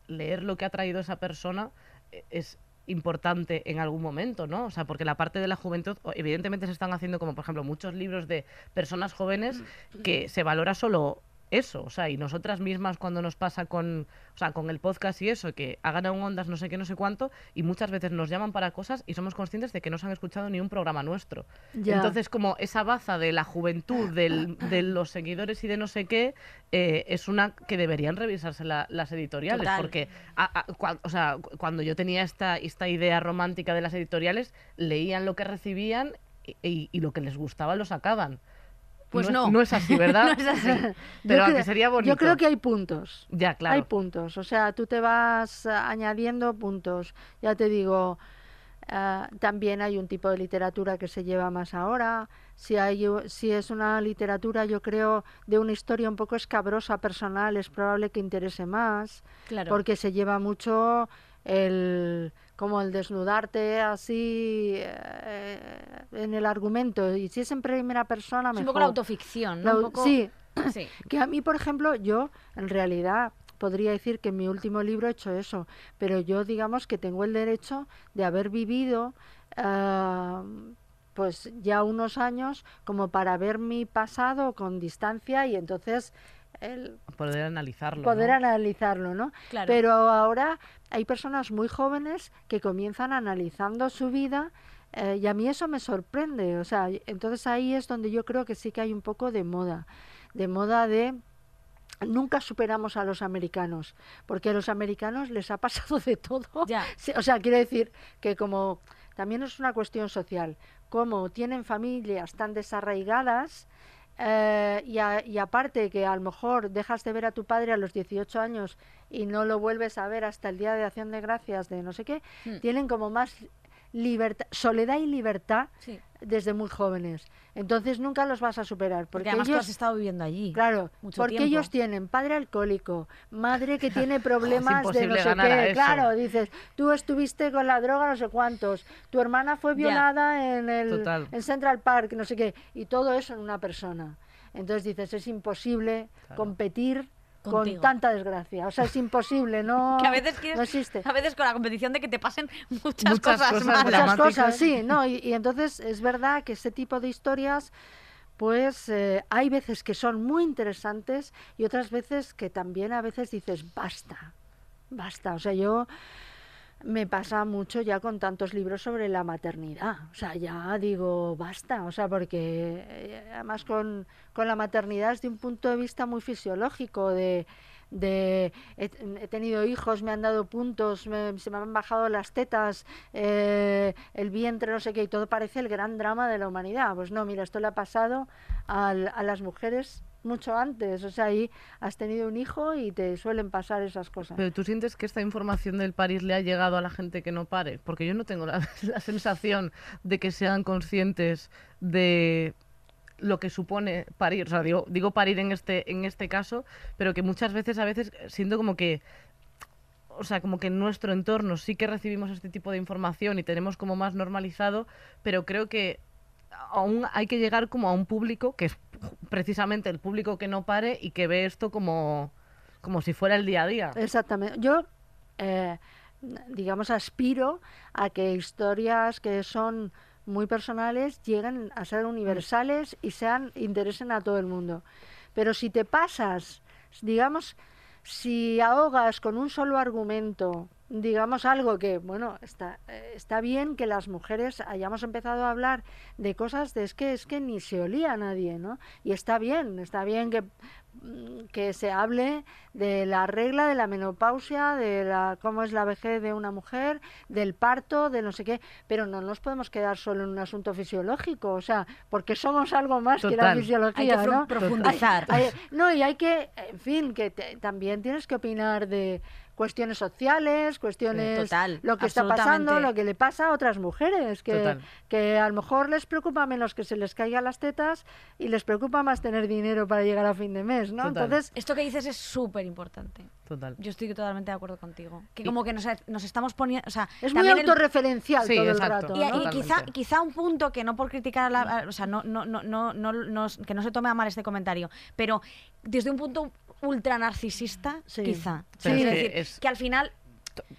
leer lo que ha traído esa persona eh, es importante en algún momento, ¿no? O sea, porque la parte de la juventud, evidentemente se están haciendo como, por ejemplo, muchos libros de personas jóvenes que se valora solo eso, o sea, y nosotras mismas cuando nos pasa con, o sea, con el podcast y eso, que hagan un ondas no sé qué, no sé cuánto, y muchas veces nos llaman para cosas y somos conscientes de que no se han escuchado ni un programa nuestro. Ya. Entonces, como esa baza de la juventud, del- de los seguidores y de no sé qué, eh, es una que deberían revisarse la- las editoriales, Total. porque a- a- cua- o sea, cu- cuando yo tenía esta, esta idea romántica de las editoriales, leían lo que recibían y, y- y lo que les gustaba lo sacaban. Pues es- no. No es así, ¿verdad? No es así. Pero creo, sería bonito. yo creo que hay puntos. Ya, claro. Hay puntos, o sea, tú te vas eh, añadiendo puntos. Ya te digo, eh, también hay un tipo de literatura que se lleva más ahora. Si, hay, si es una literatura, yo creo, de una historia un poco escabrosa, personal, es probable que interese más, Claro. porque se lleva mucho el como el desnudarte así eh, en el argumento. Y si es en primera persona, es un mejor. poco la autoficción, ¿no? La Un poco- Sí, Sí. que a mí, por ejemplo, yo en realidad podría decir que en mi último libro he hecho eso, pero yo digamos que tengo el derecho de haber vivido ah, pues ya unos años como para ver mi pasado con distancia y entonces el Poder analizarlo. poder ¿no? analizarlo, ¿no? Claro. Pero ahora hay personas muy jóvenes que comienzan analizando su vida eh, y a mí eso me sorprende. O sea, entonces ahí es donde yo creo que sí que hay un poco de moda, de moda de nunca superamos a los americanos, porque a los americanos les ha pasado de todo. Ya. O sea, quiero decir que como también es una cuestión social, como tienen familias tan desarraigadas, eh, y, a- y aparte que a lo mejor dejas de ver a tu padre a los 18 años y no lo vuelves a ver hasta el día de acción de gracias de no sé qué, Hmm. tienen como más libertad, soledad y libertad Sí. desde muy jóvenes. Entonces nunca los vas a superar. Porque Porque además tú ellos, has estado viviendo allí. Claro, mucho porque tiempo. ellos tienen padre alcohólico, madre que tiene problemas de no sé qué. Claro, dices, tú estuviste con la droga no sé cuántos, tu hermana fue violada en el Total. en Central Park, no sé qué, y todo eso en una persona. Entonces dices, es imposible Claro. competir Contigo. con tanta desgracia. O sea, es imposible, no, Que a veces quieres, no existe. a veces con la competición de que te pasen muchas, Muchas cosas, cosas malas. Muchas cosas, sí, no, y, y entonces es verdad que ese tipo de historias, pues eh, hay veces que son muy interesantes y otras veces que también a veces dices, basta, basta. O sea, yo me pasa mucho ya con tantos libros sobre la maternidad. O sea, ya digo, basta. O sea, porque eh, además con, con la maternidad es de un punto de vista muy fisiológico, de, de he, tenido hijos, me han dado puntos, me- se me han bajado las tetas, eh, el vientre, no sé qué, y todo parece el gran drama de la humanidad. Pues no, mira, esto le ha pasado a las mujeres mucho antes. O sea, ahí has tenido un hijo y te suelen pasar esas cosas. Pero tú sientes que esta información del París le ha llegado a la gente que no pare, porque yo no tengo la, la sensación de que sean conscientes de lo que supone parir, o sea, digo, digo parir en este, en este caso, pero que muchas veces, a veces, siento como que, o sea, como que en nuestro entorno sí que recibimos este tipo de información y tenemos como más normalizado, pero creo que aún hay que llegar como a un público que es precisamente el público que no pare y que ve esto como, como si fuera el día a día. Exactamente. Yo, eh, digamos, aspiro a que historias que son muy personales lleguen a ser universales y sean interesen a todo el mundo. Pero si te pasas, digamos, si ahogas con un solo argumento, digamos algo que, bueno, está, eh, está bien que las mujeres hayamos empezado a hablar de cosas de es que es que ni se olía a nadie, ¿no? Y está bien, está bien que mm, que se hable de la regla de la menopausia, de la cómo es la vejez de una mujer, del parto, de no sé qué, pero no nos podemos quedar solo en un asunto fisiológico, o sea, porque somos algo más que la fisiología, Hay que ¿no? profundizar. Hay- hay- no, y hay que, en fin, que te- también tienes que opinar de cuestiones sociales, cuestiones, Total, lo que está pasando, lo que le pasa a otras mujeres, que, Total. que a lo mejor les preocupa menos que se les caigan las tetas y les preocupa más tener dinero para llegar a fin de mes, ¿no? Total. Entonces, Esto que dices es súper importante. Total. Yo estoy totalmente de acuerdo contigo. Que como que nos, nos estamos poniendo... O sea, es muy el- autorreferencial Sí, todo el rato, Y, ¿no? y Totalmente. quizá, quizá un punto que no por criticar a la, a- o sea, no, no, no, no, no, no- que no se tome a mal este comentario, pero desde un punto ultra narcisista, Sí. quizá. Sí. Es que decir, es- que al final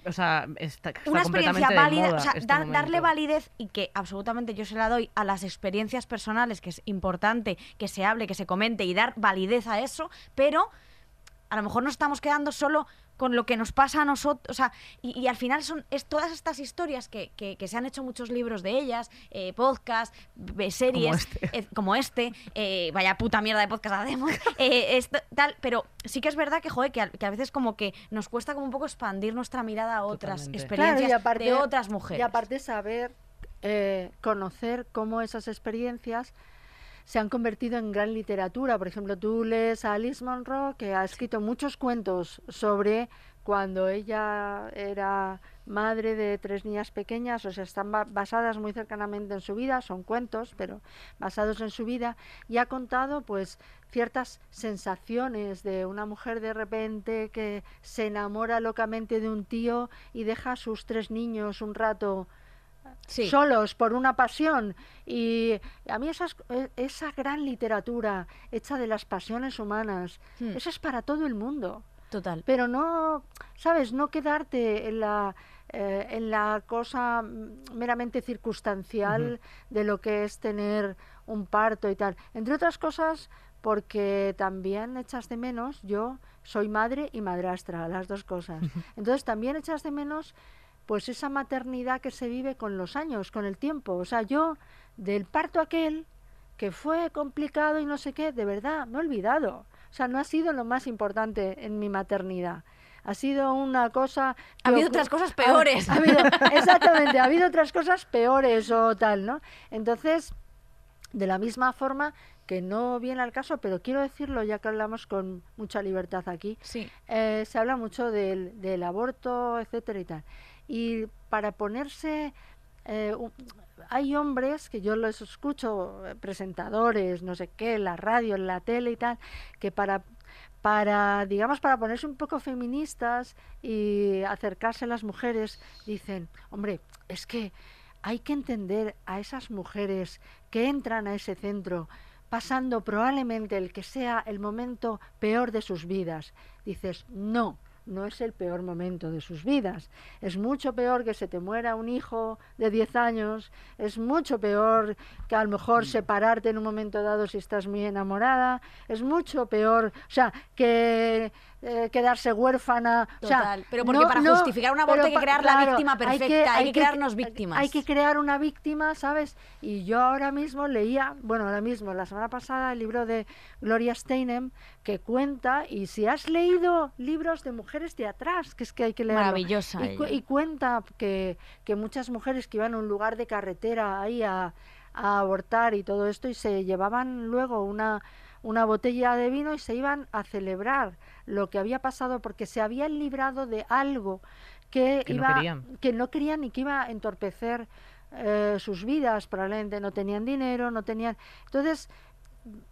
O sea, está, está una experiencia válida, o sea, este dar- darle validez y que absolutamente yo se la doy a las experiencias personales, que es importante que se hable, que se comente y dar validez a eso, pero a lo mejor nos estamos quedando solo con lo que nos pasa a nosotros, o sea, y, y al final son es todas estas historias que, que- que se han hecho muchos libros de ellas, eh, podcast, b- series, este. eh, como este, eh, vaya puta mierda de podcast hacemos, eh, esto, tal, pero sí que es verdad que, joder, que a, que a veces como que nos cuesta como un poco expandir nuestra mirada a otras Totalmente. experiencias Claro, y aparte- de otras mujeres. Y aparte saber, eh, conocer cómo esas experiencias se han convertido en gran literatura. Por ejemplo, tú lees a Alice Munro, que ha escrito muchos cuentos sobre cuando ella era madre de tres niñas pequeñas, o sea, están ba- basadas muy cercanamente en su vida, son cuentos, pero basados en su vida, y ha contado pues ciertas sensaciones de una mujer de repente que se enamora locamente de un tío y deja a sus tres niños un rato Sí. solos por una pasión. Y a mí esas- eh, esa gran literatura hecha de las pasiones humanas, Hmm. eso es para todo el mundo. Total. Pero no, ¿sabes? No quedarte en la, eh, en la cosa meramente circunstancial de lo que es tener un parto y tal. Entre otras cosas, porque también echas de menos, yo soy madre y madrastra, las dos cosas. Entonces también echas de menos pues esa maternidad que se vive con los años, con el tiempo. O sea, yo del parto aquel, que fue complicado y no sé qué, de verdad, me he olvidado. O sea, no ha sido lo más importante en mi maternidad. Ha sido una cosa... Ha habido otras cosas ha- peores. ha habido- exactamente, ha habido otras cosas peores o tal, ¿no? Entonces, de la misma forma que no viene al caso, pero quiero decirlo ya que hablamos con mucha libertad aquí, Sí. eh, se habla mucho del, del aborto, etcétera y tal. Y para ponerse, eh, hay hombres que yo los escucho, eh, presentadores, no sé qué, la radio, la tele y tal, que para para digamos para ponerse un poco feministas y acercarse a las mujeres dicen hombre es que hay que entender a esas mujeres que entran a ese centro pasando probablemente el que sea el momento peor de sus vidas. Dices, no, no es el peor momento de sus vidas. Es mucho peor que se te muera un hijo de 10 años, es mucho peor que a lo mejor separarte en un momento dado si estás muy enamorada, es mucho peor, o sea, que eh, quedarse huérfana. o sea, pero porque para justificar un aborto hay que crear la víctima perfecta, hay que crearnos víctimas. Hay que crear una víctima, ¿sabes? Y yo ahora mismo leía, bueno, ahora mismo, la semana pasada, el libro de Gloria Steinem, que cuenta, y si has leído libros de mujeres de atrás, que es que hay que leerlo. Maravillosa Y, cu- ella. y cuenta que, que muchas mujeres que iban a un lugar de carretera ahí a, a abortar y todo esto, y se llevaban luego una, una botella de vino y se iban a celebrar lo que había pasado porque se habían librado de algo que, Que no iba querían. que no querían y que iba a entorpecer eh, sus vidas probablemente no tenían dinero no tenían entonces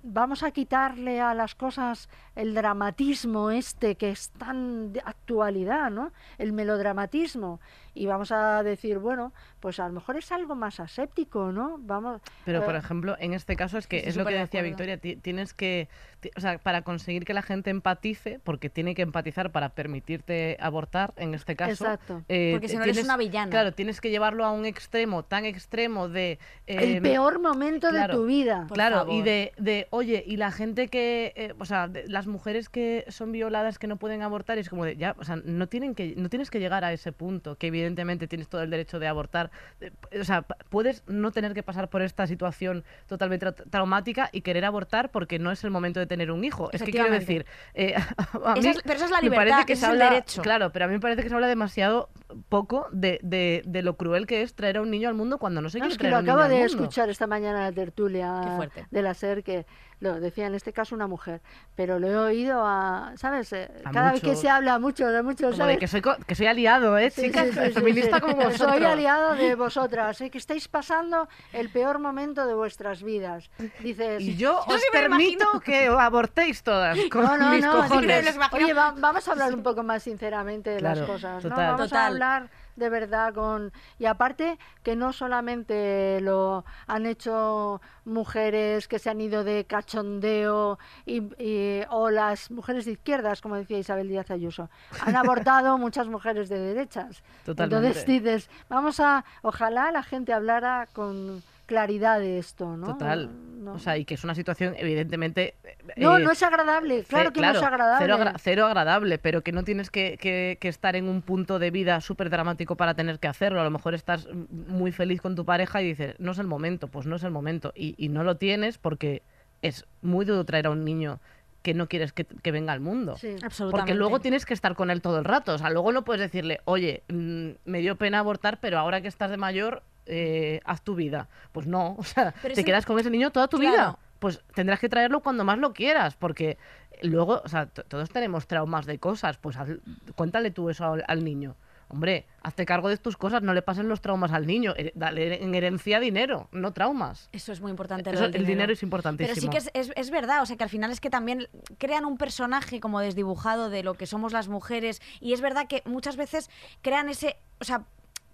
vamos a quitarle a las cosas el dramatismo este que es tan de actualidad, ¿no? El melodramatismo y vamos a decir, bueno, pues a lo mejor es algo más aséptico, ¿no? Vamos Pero, por eh, ejemplo, en este caso es que es lo que de decía. Victoria, ti- tienes que, o sea, para conseguir que la gente empatice, porque tiene que empatizar para permitirte abortar, en este caso. Exacto. eh, Porque si no tienes- eres una villana. Claro, tienes que llevarlo a un extremo, tan extremo de... el em, peor momento claro, de tu vida. Claro, y de, de, oye, y la gente que, eh, o sea, de- las mujeres que son violadas que no pueden abortar, es como de, ya, o sea, no, tienen que, no tienes que llegar a ese punto, que evidentemente tienes todo el derecho de abortar. Eh, O sea, puedes no tener que pasar por esta situación totalmente tra- traumática y querer abortar porque no es el momento de tener un hijo. Es que quiero decir, eh, a Esa mí es- pero esa es la me parece libertad, que ese se es el habla- derecho. Claro, pero a mí me parece que se habla demasiado poco de, de- de lo cruel que es traer a un niño al mundo cuando no se No, quiere es que traer lo a un niño acabo al de mundo. escuchar esta mañana la tertulia de la SER que lo decía en este caso una mujer, pero lo he oído a, ¿sabes? Eh, A Cada vez que se habla mucho de muchos, Como ¿sabes? de que soy, que soy aliado, ¿eh, Sí, chicas? sí, sí, Feminista sí. como vosotros. Soy aliado de vosotras, ¿eh? que estáis pasando el peor momento de vuestras vidas. Dices, Y yo Yo os permito que abortéis todas con no, no, mis no, cojones. Oye, va- vamos a hablar un poco más sinceramente de las Claro, cosas, ¿no? total. Vamos Total. a hablar de verdad con y aparte que no solamente lo han hecho mujeres que se han ido de cachondeo y, y- o las mujeres de izquierdas, como decía Isabel Díaz Ayuso, han abortado muchas mujeres de derechas. Totalmente. Entonces dices, vamos a, ojalá la gente hablara con claridad de esto, ¿no? Total. No, O sea, y que es una situación, evidentemente. no, eh, no es agradable, ce- claro que no es agradable. Cero, agra- cero agradable, pero que no tienes que, que- que estar en un punto de vida súper dramático para tener que hacerlo. A lo mejor estás muy feliz con tu pareja y dices, no es el momento, pues no es el momento. Y, y no lo tienes porque es muy duro traer a un niño que no quieres que, que venga al mundo. Sí. Absolutamente. Porque luego tienes que estar con él todo el rato. O sea, luego no puedes decirle, oye, mm, me dio pena abortar, pero ahora que estás de mayor, eh, haz tu vida. Pues no, o sea, Pero te quedas con ese niño toda tu Claro. vida. Pues tendrás que traerlo cuando más lo quieras, porque luego, o sea, todos tenemos traumas de cosas. Pues haz- cuéntale tú eso al, al niño. Hombre, hazte cargo de tus cosas, no le pasen los traumas al niño. Dale en herencia dinero, no traumas. Eso es muy importante. Eso- el dinero es importantísimo. Pero sí que es, es- es verdad, o sea que al final es que también crean un personaje como desdibujado de lo que somos las mujeres y es verdad que muchas veces crean ese, o sea,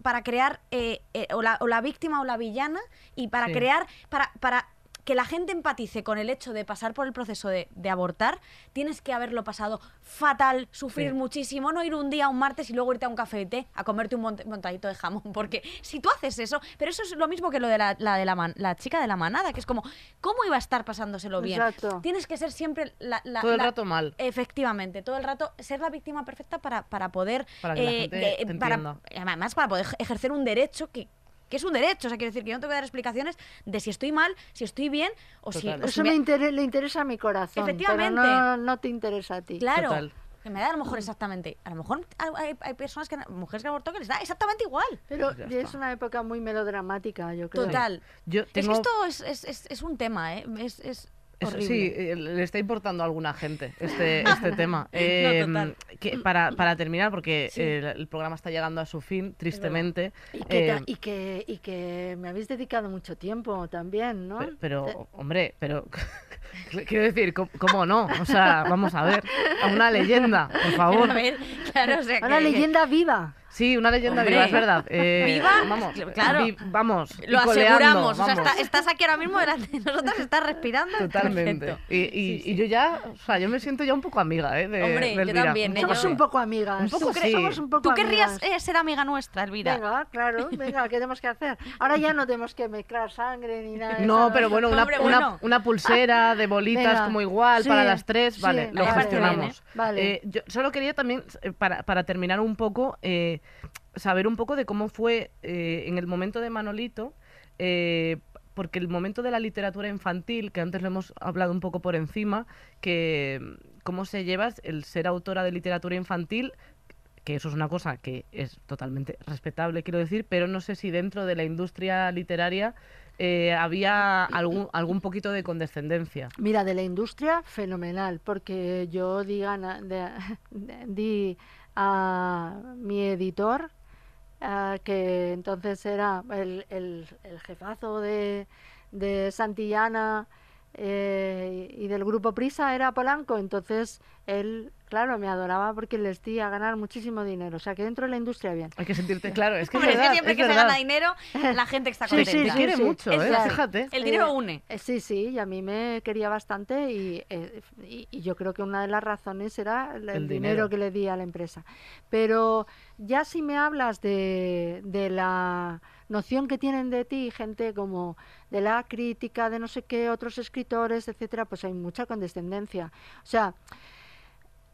para crear eh, eh, o, la, o la víctima o la villana y para Sí. crear, para, para que la gente empatice con el hecho de pasar por el proceso de, de abortar, tienes que haberlo pasado fatal, sufrir Sí. muchísimo, no ir un día, un martes y luego irte a un café de té a comerte un mont- montadito de jamón. Porque si tú haces eso, pero eso es lo mismo que lo de la, la de la, man- la chica de la manada, que es como, ¿cómo iba a estar pasándoselo bien? Exacto. Tienes que ser siempre la, la- Todo el la- rato mal. Efectivamente, todo el rato ser la víctima perfecta para, para poder. Para que la eh, gente de- te para- entienda. además, para poder ejercer un derecho que, que es un derecho. O sea, quiero decir que yo no te voy a dar explicaciones de si estoy mal, si estoy bien o si. O si Eso me- me le interesa a mi corazón, Efectivamente. pero no, no te interesa a ti. Claro. Total. Que me da a lo mejor exactamente. A lo mejor hay, hay personas que. Mujeres que abortó que les da exactamente igual. Pero Ya es está. una época muy melodramática, yo creo. Total. Yo Es que esto es, es, es, es un tema, ¿eh? Es, es Es- horrible. Sí, eh, le está importando a alguna gente este, este tema. Eh, que para, para terminar, porque Sí. eh, el, el programa está llegando a su fin, tristemente. Y que, ta- eh, y, que, y que me habéis dedicado mucho tiempo también, ¿no? pe- pero, hombre, pero quiero decir, ¿cómo, cómo no? O sea, vamos a ver, a una leyenda, por favor. A ver, claro, o sea, Una leyenda viva. Sí, una leyenda Hombre. viva, es verdad. Eh, Viva, vamos, claro. vi- vamos. Lo aseguramos. O sea, está- estás aquí ahora mismo delante de nosotros, estás respirando. Totalmente. Y, y- y yo ya, o sea, yo me siento ya un poco amiga, ¿eh? De, Hombre, de yo también, ¿eh? Somos un poco amigas. Un poco ¿Tú sí. Somos un poco ¿Tú querrías eh, ser amiga nuestra, Elvira? Venga, claro, venga, ¿qué tenemos que hacer? Ahora ya no tenemos que mezclar sangre ni nada No, eso. pero bueno, una, Hombre, una- bueno. una pulsera de bolitas Venga. como igual Sí, para las tres, sí, vale, lo gestionamos. bien, ¿eh? Vale. Eh, yo solo quería también, para, para terminar un poco, eh, saber un poco de cómo fue eh, en el momento de Manolito, eh, porque el momento de la literatura infantil, que antes lo hemos hablado un poco por encima, que cómo se lleva el ser autora de literatura infantil, que eso es una cosa que es totalmente respetable, quiero decir, pero no sé si dentro de la industria literaria eh, había algún, algún poquito de condescendencia. Mira, de la industria, fenomenal, porque yo di, gana- de- de- di a mi editor, ah, que entonces era el, el- el jefazo de, de Santillana eh, y del grupo Prisa, era Polanco, entonces él, claro, me adoraba porque les di a ganar muchísimo dinero, o sea que dentro de la industria bien. Hay que sentirte claro, es que es Hombre, es que verdad, siempre es que se verdad. gana dinero, la gente está Sí, contenta. sí, Te sí, quiere sí. mucho, Es ¿eh? verdad. Fíjate. El dinero Eh, une. eh, sí, sí, y a mí me quería bastante y, eh, y- y yo creo que una de las razones era el, El dinero. dinero. que le di a la empresa. Pero ya si me hablas de, de la noción que tienen de ti gente como de la crítica, de no sé qué, otros escritores, etcétera, pues hay mucha condescendencia. O sea,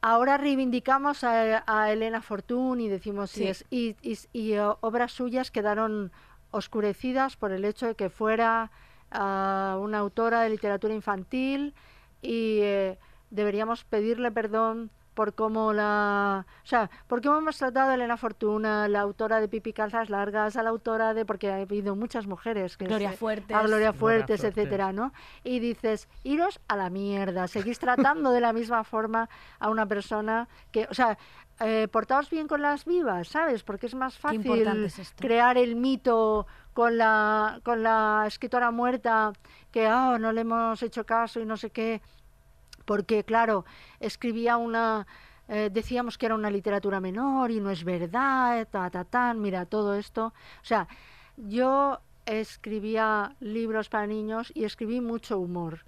ahora reivindicamos a, a Elena Fortún y decimos Sí. es y, y- y, eh, obras suyas quedaron oscurecidas por el hecho de que fuera ah, una autora de literatura infantil y eh, deberíamos pedirle perdón por cómo la... O sea, por cómo hemos tratado a Elena Fortuna, la autora de Pipi Calzas Largas, a la autora de... Porque ha habido muchas mujeres que... Gloria se- Fuertes. A Gloria Gloria Fuertes, Fuertes. etcétera, ¿no? Y dices, iros a la mierda, seguís tratando de la misma forma a una persona que... O sea, eh, portaos bien con las vivas, ¿sabes? Porque es más fácil es crear el mito con la, con la escritora muerta que ah, no le hemos hecho caso y no sé qué, porque claro, escribía una, eh, decíamos que era una literatura menor y no es verdad, ta, ta, tan, mira, todo esto. O sea, yo escribía libros para niños y escribí mucho humor.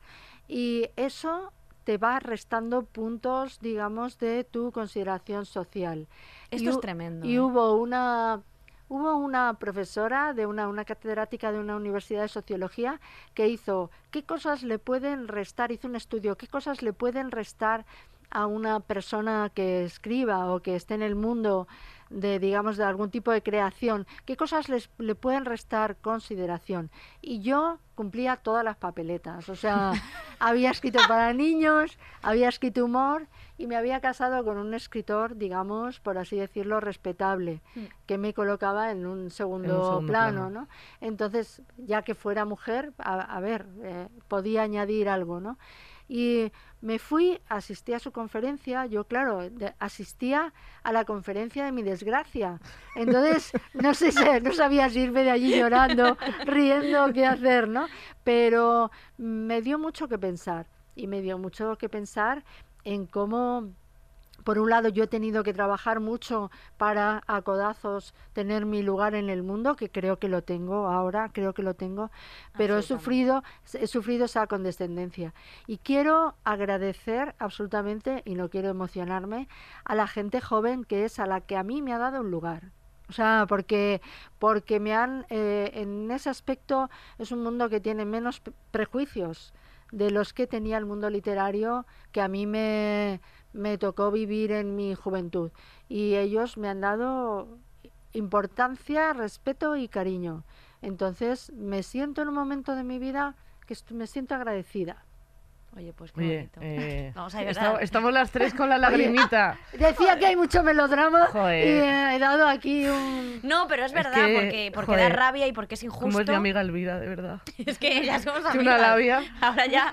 Y eso te va restando puntos, digamos, de tu consideración social. Esto Y es tremendo. Y ¿eh? hubo una hubo una profesora de una, una catedrática de una universidad de sociología que hizo qué cosas le pueden restar, hizo un estudio, qué cosas le pueden restar a una persona que escriba o que esté en el mundo de digamos de algún tipo de creación, qué cosas les, le pueden restar consideración. Y yo cumplía todas las papeletas, o sea, había escrito para niños, había escrito humor y me había casado con un escritor, digamos, por así decirlo, respetable, Mm. que me colocaba en un segundo, segundo plano, plano. ¿no? Entonces, ya que fuera mujer, a, a ver, eh, podía añadir algo, ¿no? Y me fui, asistí a su conferencia, yo claro, de- asistía a la conferencia de mi desgracia. Entonces, no sé, si- no sabía si irme de allí llorando, riendo, qué hacer, ¿no? Pero me dio mucho que pensar y me dio mucho que pensar en cómo por un lado, yo he tenido que trabajar mucho para a codazos tener mi lugar en el mundo, que creo que lo tengo ahora, creo que lo tengo, pero he sufrido, he sufrido esa condescendencia. Y quiero agradecer absolutamente, y no quiero emocionarme, a la gente joven que es a la que a mí me ha dado un lugar. O sea, porque, porque me han, eh, en ese aspecto es un mundo que tiene menos prejuicios de los que tenía el mundo literario que a mí me, me tocó vivir en mi juventud. Y ellos me han dado importancia, respeto y cariño. Entonces me siento en un momento de mi vida que me siento agradecida. Oye, pues qué Oye, bonito. eh, Vamos a esta- llorar. estamos las tres con la lagrimita. Decía que hay mucho melodrama Joder. y eh, he dado aquí un... No, pero es verdad, que, porque, porque joder, da rabia y porque es injusto. Como es mi amiga Elvira, de verdad. Es que ya somos amigas. una labia. Ahora ya,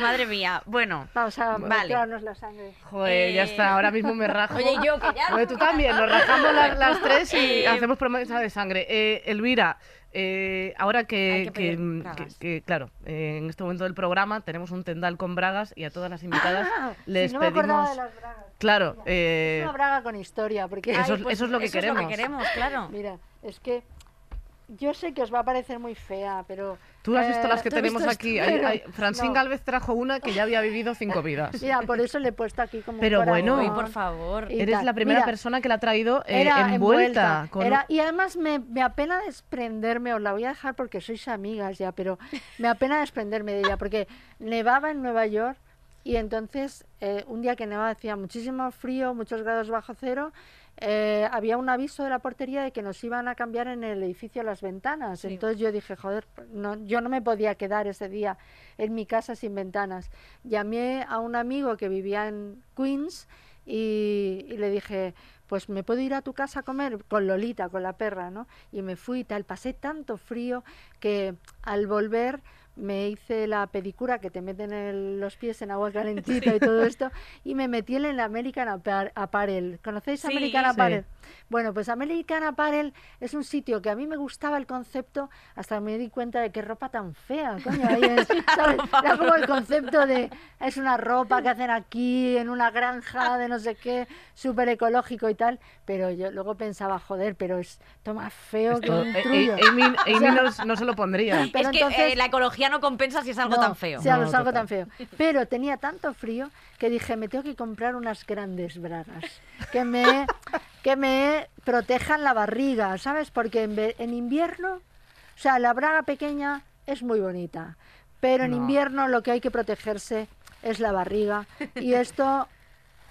madre mía. Bueno, Vamos a Vale. la sangre. Joder, ya Eh, está, ahora mismo me rajo. Oye, y yo que ya. Oye, tú también, nos rajamos las, las tres y Eh, hacemos promesa de sangre. Eh, Elvira, eh, ahora que, que que, pedir que- claro, eh, en este momento del programa tenemos un tendal con bragas y a todas las invitadas Ah, les si no me acordaba pedimos... de las bragas. Claro, Mira, eh, Es una braga con historia, porque... Eso Ay, es- pues eso es lo que eso Es queremos. lo que queremos, claro. Mira, es que yo sé que os va a parecer muy fea, pero... tú has visto eh, las que ¿tú has tenemos aquí. Hay- hay- Francine no. Galvez trajo una que ya había vivido cinco vidas. Mira, por eso le he puesto aquí como un Pero bueno. Por favor. y Eres tal. la primera Mira, persona que la ha traído eh, Era envuelta. con- Era- y además me, me apena desprenderme, os la voy a dejar porque sois amigas ya, pero me apena desprenderme de ella, porque nevaba en Nueva York y entonces eh, un día que nevaba hacía muchísimo frío, muchos grados bajo cero, eh, había un aviso de la portería de que nos iban a cambiar en el edificio las ventanas. Sí. Entonces yo dije, joder, no, yo no me podía quedar ese día en mi casa sin ventanas. Llamé a un amigo que vivía en Queens y, y le dije, pues me puedo ir a tu casa a comer con Lolita, con la perra, ¿no? Y me fui y tal, pasé tanto frío que al volver me hice la pedicura que te meten el- los pies en agua calentita y todo esto y me metí en el American Appa- Apparel. ¿Conocéis Sí. American Sí. Apparel? Bueno, pues American Apparel es un sitio que a mí me gustaba el concepto hasta que me di cuenta de qué ropa tan fea, coño. ahí es, ¿sabes? Era como el concepto de es una ropa que hacen aquí en una granja de no sé qué, súper ecológico y tal, pero yo luego pensaba, joder, pero es más feo que un eh, eh. Amy, no, no se lo pondría. Pero es que entonces- eh, la ecología no compensa si es algo No, tan feo. No, es algo total. tan feo. Pero tenía tanto frío que dije, me tengo que comprar unas grandes bragas que me, que me protejan la barriga, ¿sabes? Porque en, en invierno, o sea, la braga pequeña es muy bonita, pero en No. invierno lo que hay que protegerse es la barriga. Y esto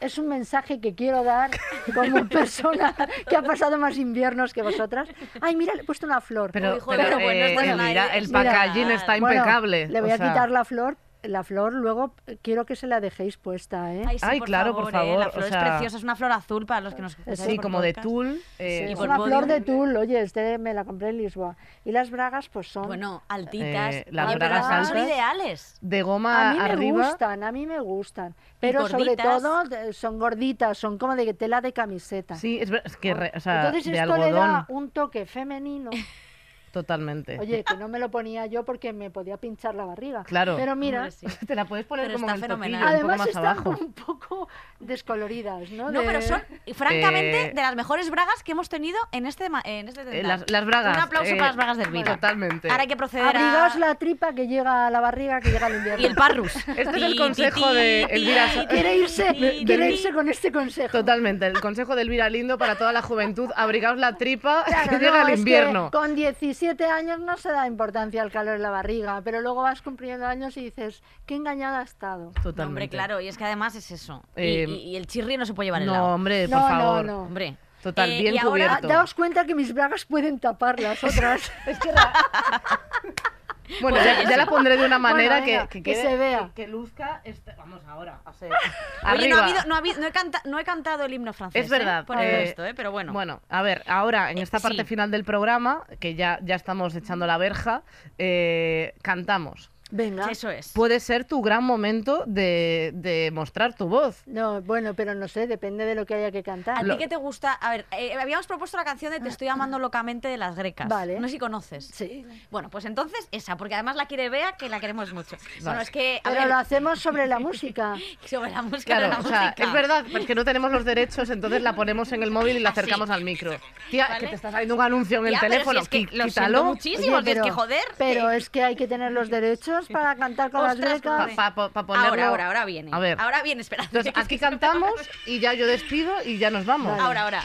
es un mensaje que quiero dar como persona que ha pasado más inviernos que vosotras. Ay, mira, le he puesto una flor. Pero, pero, pero bueno, eh, es eh, mira, el Mira, packaging está Bueno, impecable. le o voy a sea, quitar la flor. La flor luego eh, quiero que se la dejéis puesta, ¿eh? Ay, sí, Ay, por claro, por favor, eh, La flor o es preciosa, es una flor azul para los que nos Sí, como de tul. eh, Sí, y es una flor de tul, oye, este me la compré en Lisboa. Y las bragas, pues son. Bueno, altitas. Eh, las Oye, pero bragas son ideales. de goma a mí me arriba. gustan, a mí me gustan. Pero sobre todo son gorditas, son como de tela de camiseta. Sí, es, que, re- o sea, Entonces de esto le da un toque femenino. totalmente. Oye, que no me lo ponía yo porque me podía pinchar la barriga. Claro. Pero mira, Hombre, sí. Te la puedes poner Pero como está en el fenomenal. un además poco más están abajo. como un poco descoloridas, ¿no? No, De- pero son, y francamente, Eh, de las mejores bragas que hemos tenido en este, ma- en este Eh, las, las bragas. Un aplauso eh, para las bragas del Elvira. Totalmente. Ahora hay que proceder Abrigaos a... la tripa que llega a la barriga, que llega el invierno. Y el parrus. Este es el consejo de Elvira Quiere irse, quiere irse con este consejo. Totalmente. El consejo de Elvira Lindo para toda la juventud. Abrigaos la tripa que llega que invierno. con 17 años no se da importancia al calor en la barriga, pero luego vas cumpliendo años y dices, qué engañada ha estado. Totalmente. No, hombre, claro, y es que además es eso. Y- Eh, y, y el chirri no se puede llevar el No, lado. hombre, por No, no, favor. no. Hombre. Total, Eh, bien y ahora- cubierto. daos cuenta que mis bragas pueden tapar las otras. Bueno, ya, ya la pondré de una manera Bueno, venga, que, que quede- se vea. Que, que luzca. este- Vamos ahora. a ser- Oye, no, ha arriba. habido, no, ha habido- no he canta- no he cantado el himno francés. Es verdad. ¿eh? Por el eh, resto, ¿eh? Pero bueno. Bueno, a ver, ahora en Eh, esta parte final del programa, que ya, ya estamos echando la verja, eh, cantamos. Venga. Eso es. puede ser tu gran momento de, de mostrar tu voz. No, bueno, pero no sé, depende de lo que haya que ¿A cantar. ti qué te gusta? A ver, eh, habíamos propuesto la canción de Te estoy amando locamente de las grecas. Vale. No sé si conoces. Sí. Bueno, pues entonces esa, porque además la quiere Bea, que la queremos mucho. Bueno, es que, a Pero ver, lo hacemos sobre la música. sobre la música de Claro, la o sea, música. es verdad, porque no tenemos los derechos, entonces la ponemos en el móvil y la Así. acercamos al micro. Tía, ¿Vale? que te está saliendo un anuncio en el Ya, teléfono, si es que lo quítalo. siento muchísimo, Oye, que es que joder. Pero que- es que hay que tener los derechos para cantar con las Ostras, grecas. joder. Pa- pa- pa ponerlo- Ahora, ahora, ahora viene. A ver. Ahora viene, espera. Entonces, aquí cantamos y ya yo despido y ya nos vamos. Vale. Ahora, ahora,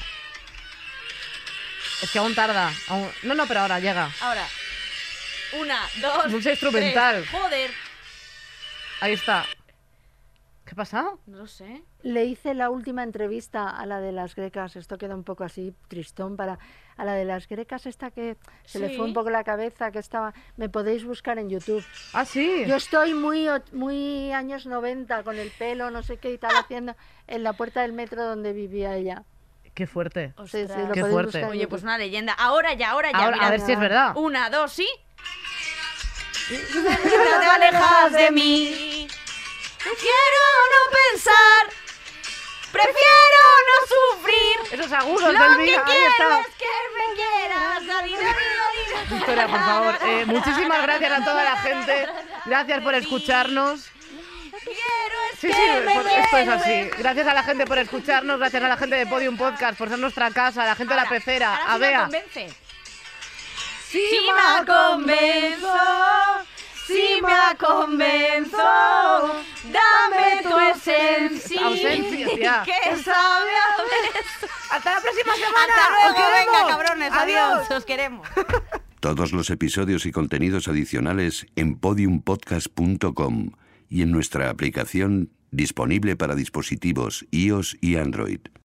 Es que aún tarda. aún- No, no, pero ahora llega. ahora. Una, dos. Música instrumental. tres. Joder. Ahí está. ¿Qué pasa? No lo sé. Le hice la última entrevista a la de las grecas. Esto queda un poco así tristón para a la de las grecas esta que se le fue un poco la cabeza que estaba. Me podéis buscar en YouTube. Ah, sí. Yo estoy muy muy años 90 con el pelo, no sé qué y tal haciendo en la puerta del metro donde vivía ella. Qué fuerte. Sí, sí, lo Qué fuerte. Oye, pues una leyenda. Ahora ya, ahora ya. Ahora, mira. a ver si es verdad. Una, dos, sí. No te alejas de mí. Quiero no pensar. Prefiero no sufrir. Esos agudos Lo del que es que me quieras. Victoria, por favor. eh, muchísimas gracias a toda la gente. Gracias por escucharnos. Sí, sí, esto es así. Gracias a la gente por escucharnos, gracias a la gente de Podium Podcast por ser nuestra casa, a la gente de la pecera, a Bea. convence. Sí, me convenzo, si me convenzo, dame tu esencia. Ausencia, tía. Que sabe a beso. Hasta la próxima semana. Hasta ¡Os luego, venga, queremos! cabrones, Adiós. adiós, os queremos. Todos los episodios y contenidos adicionales en podiumpodcast.com y en nuestra aplicación disponible para dispositivos iOS y Android.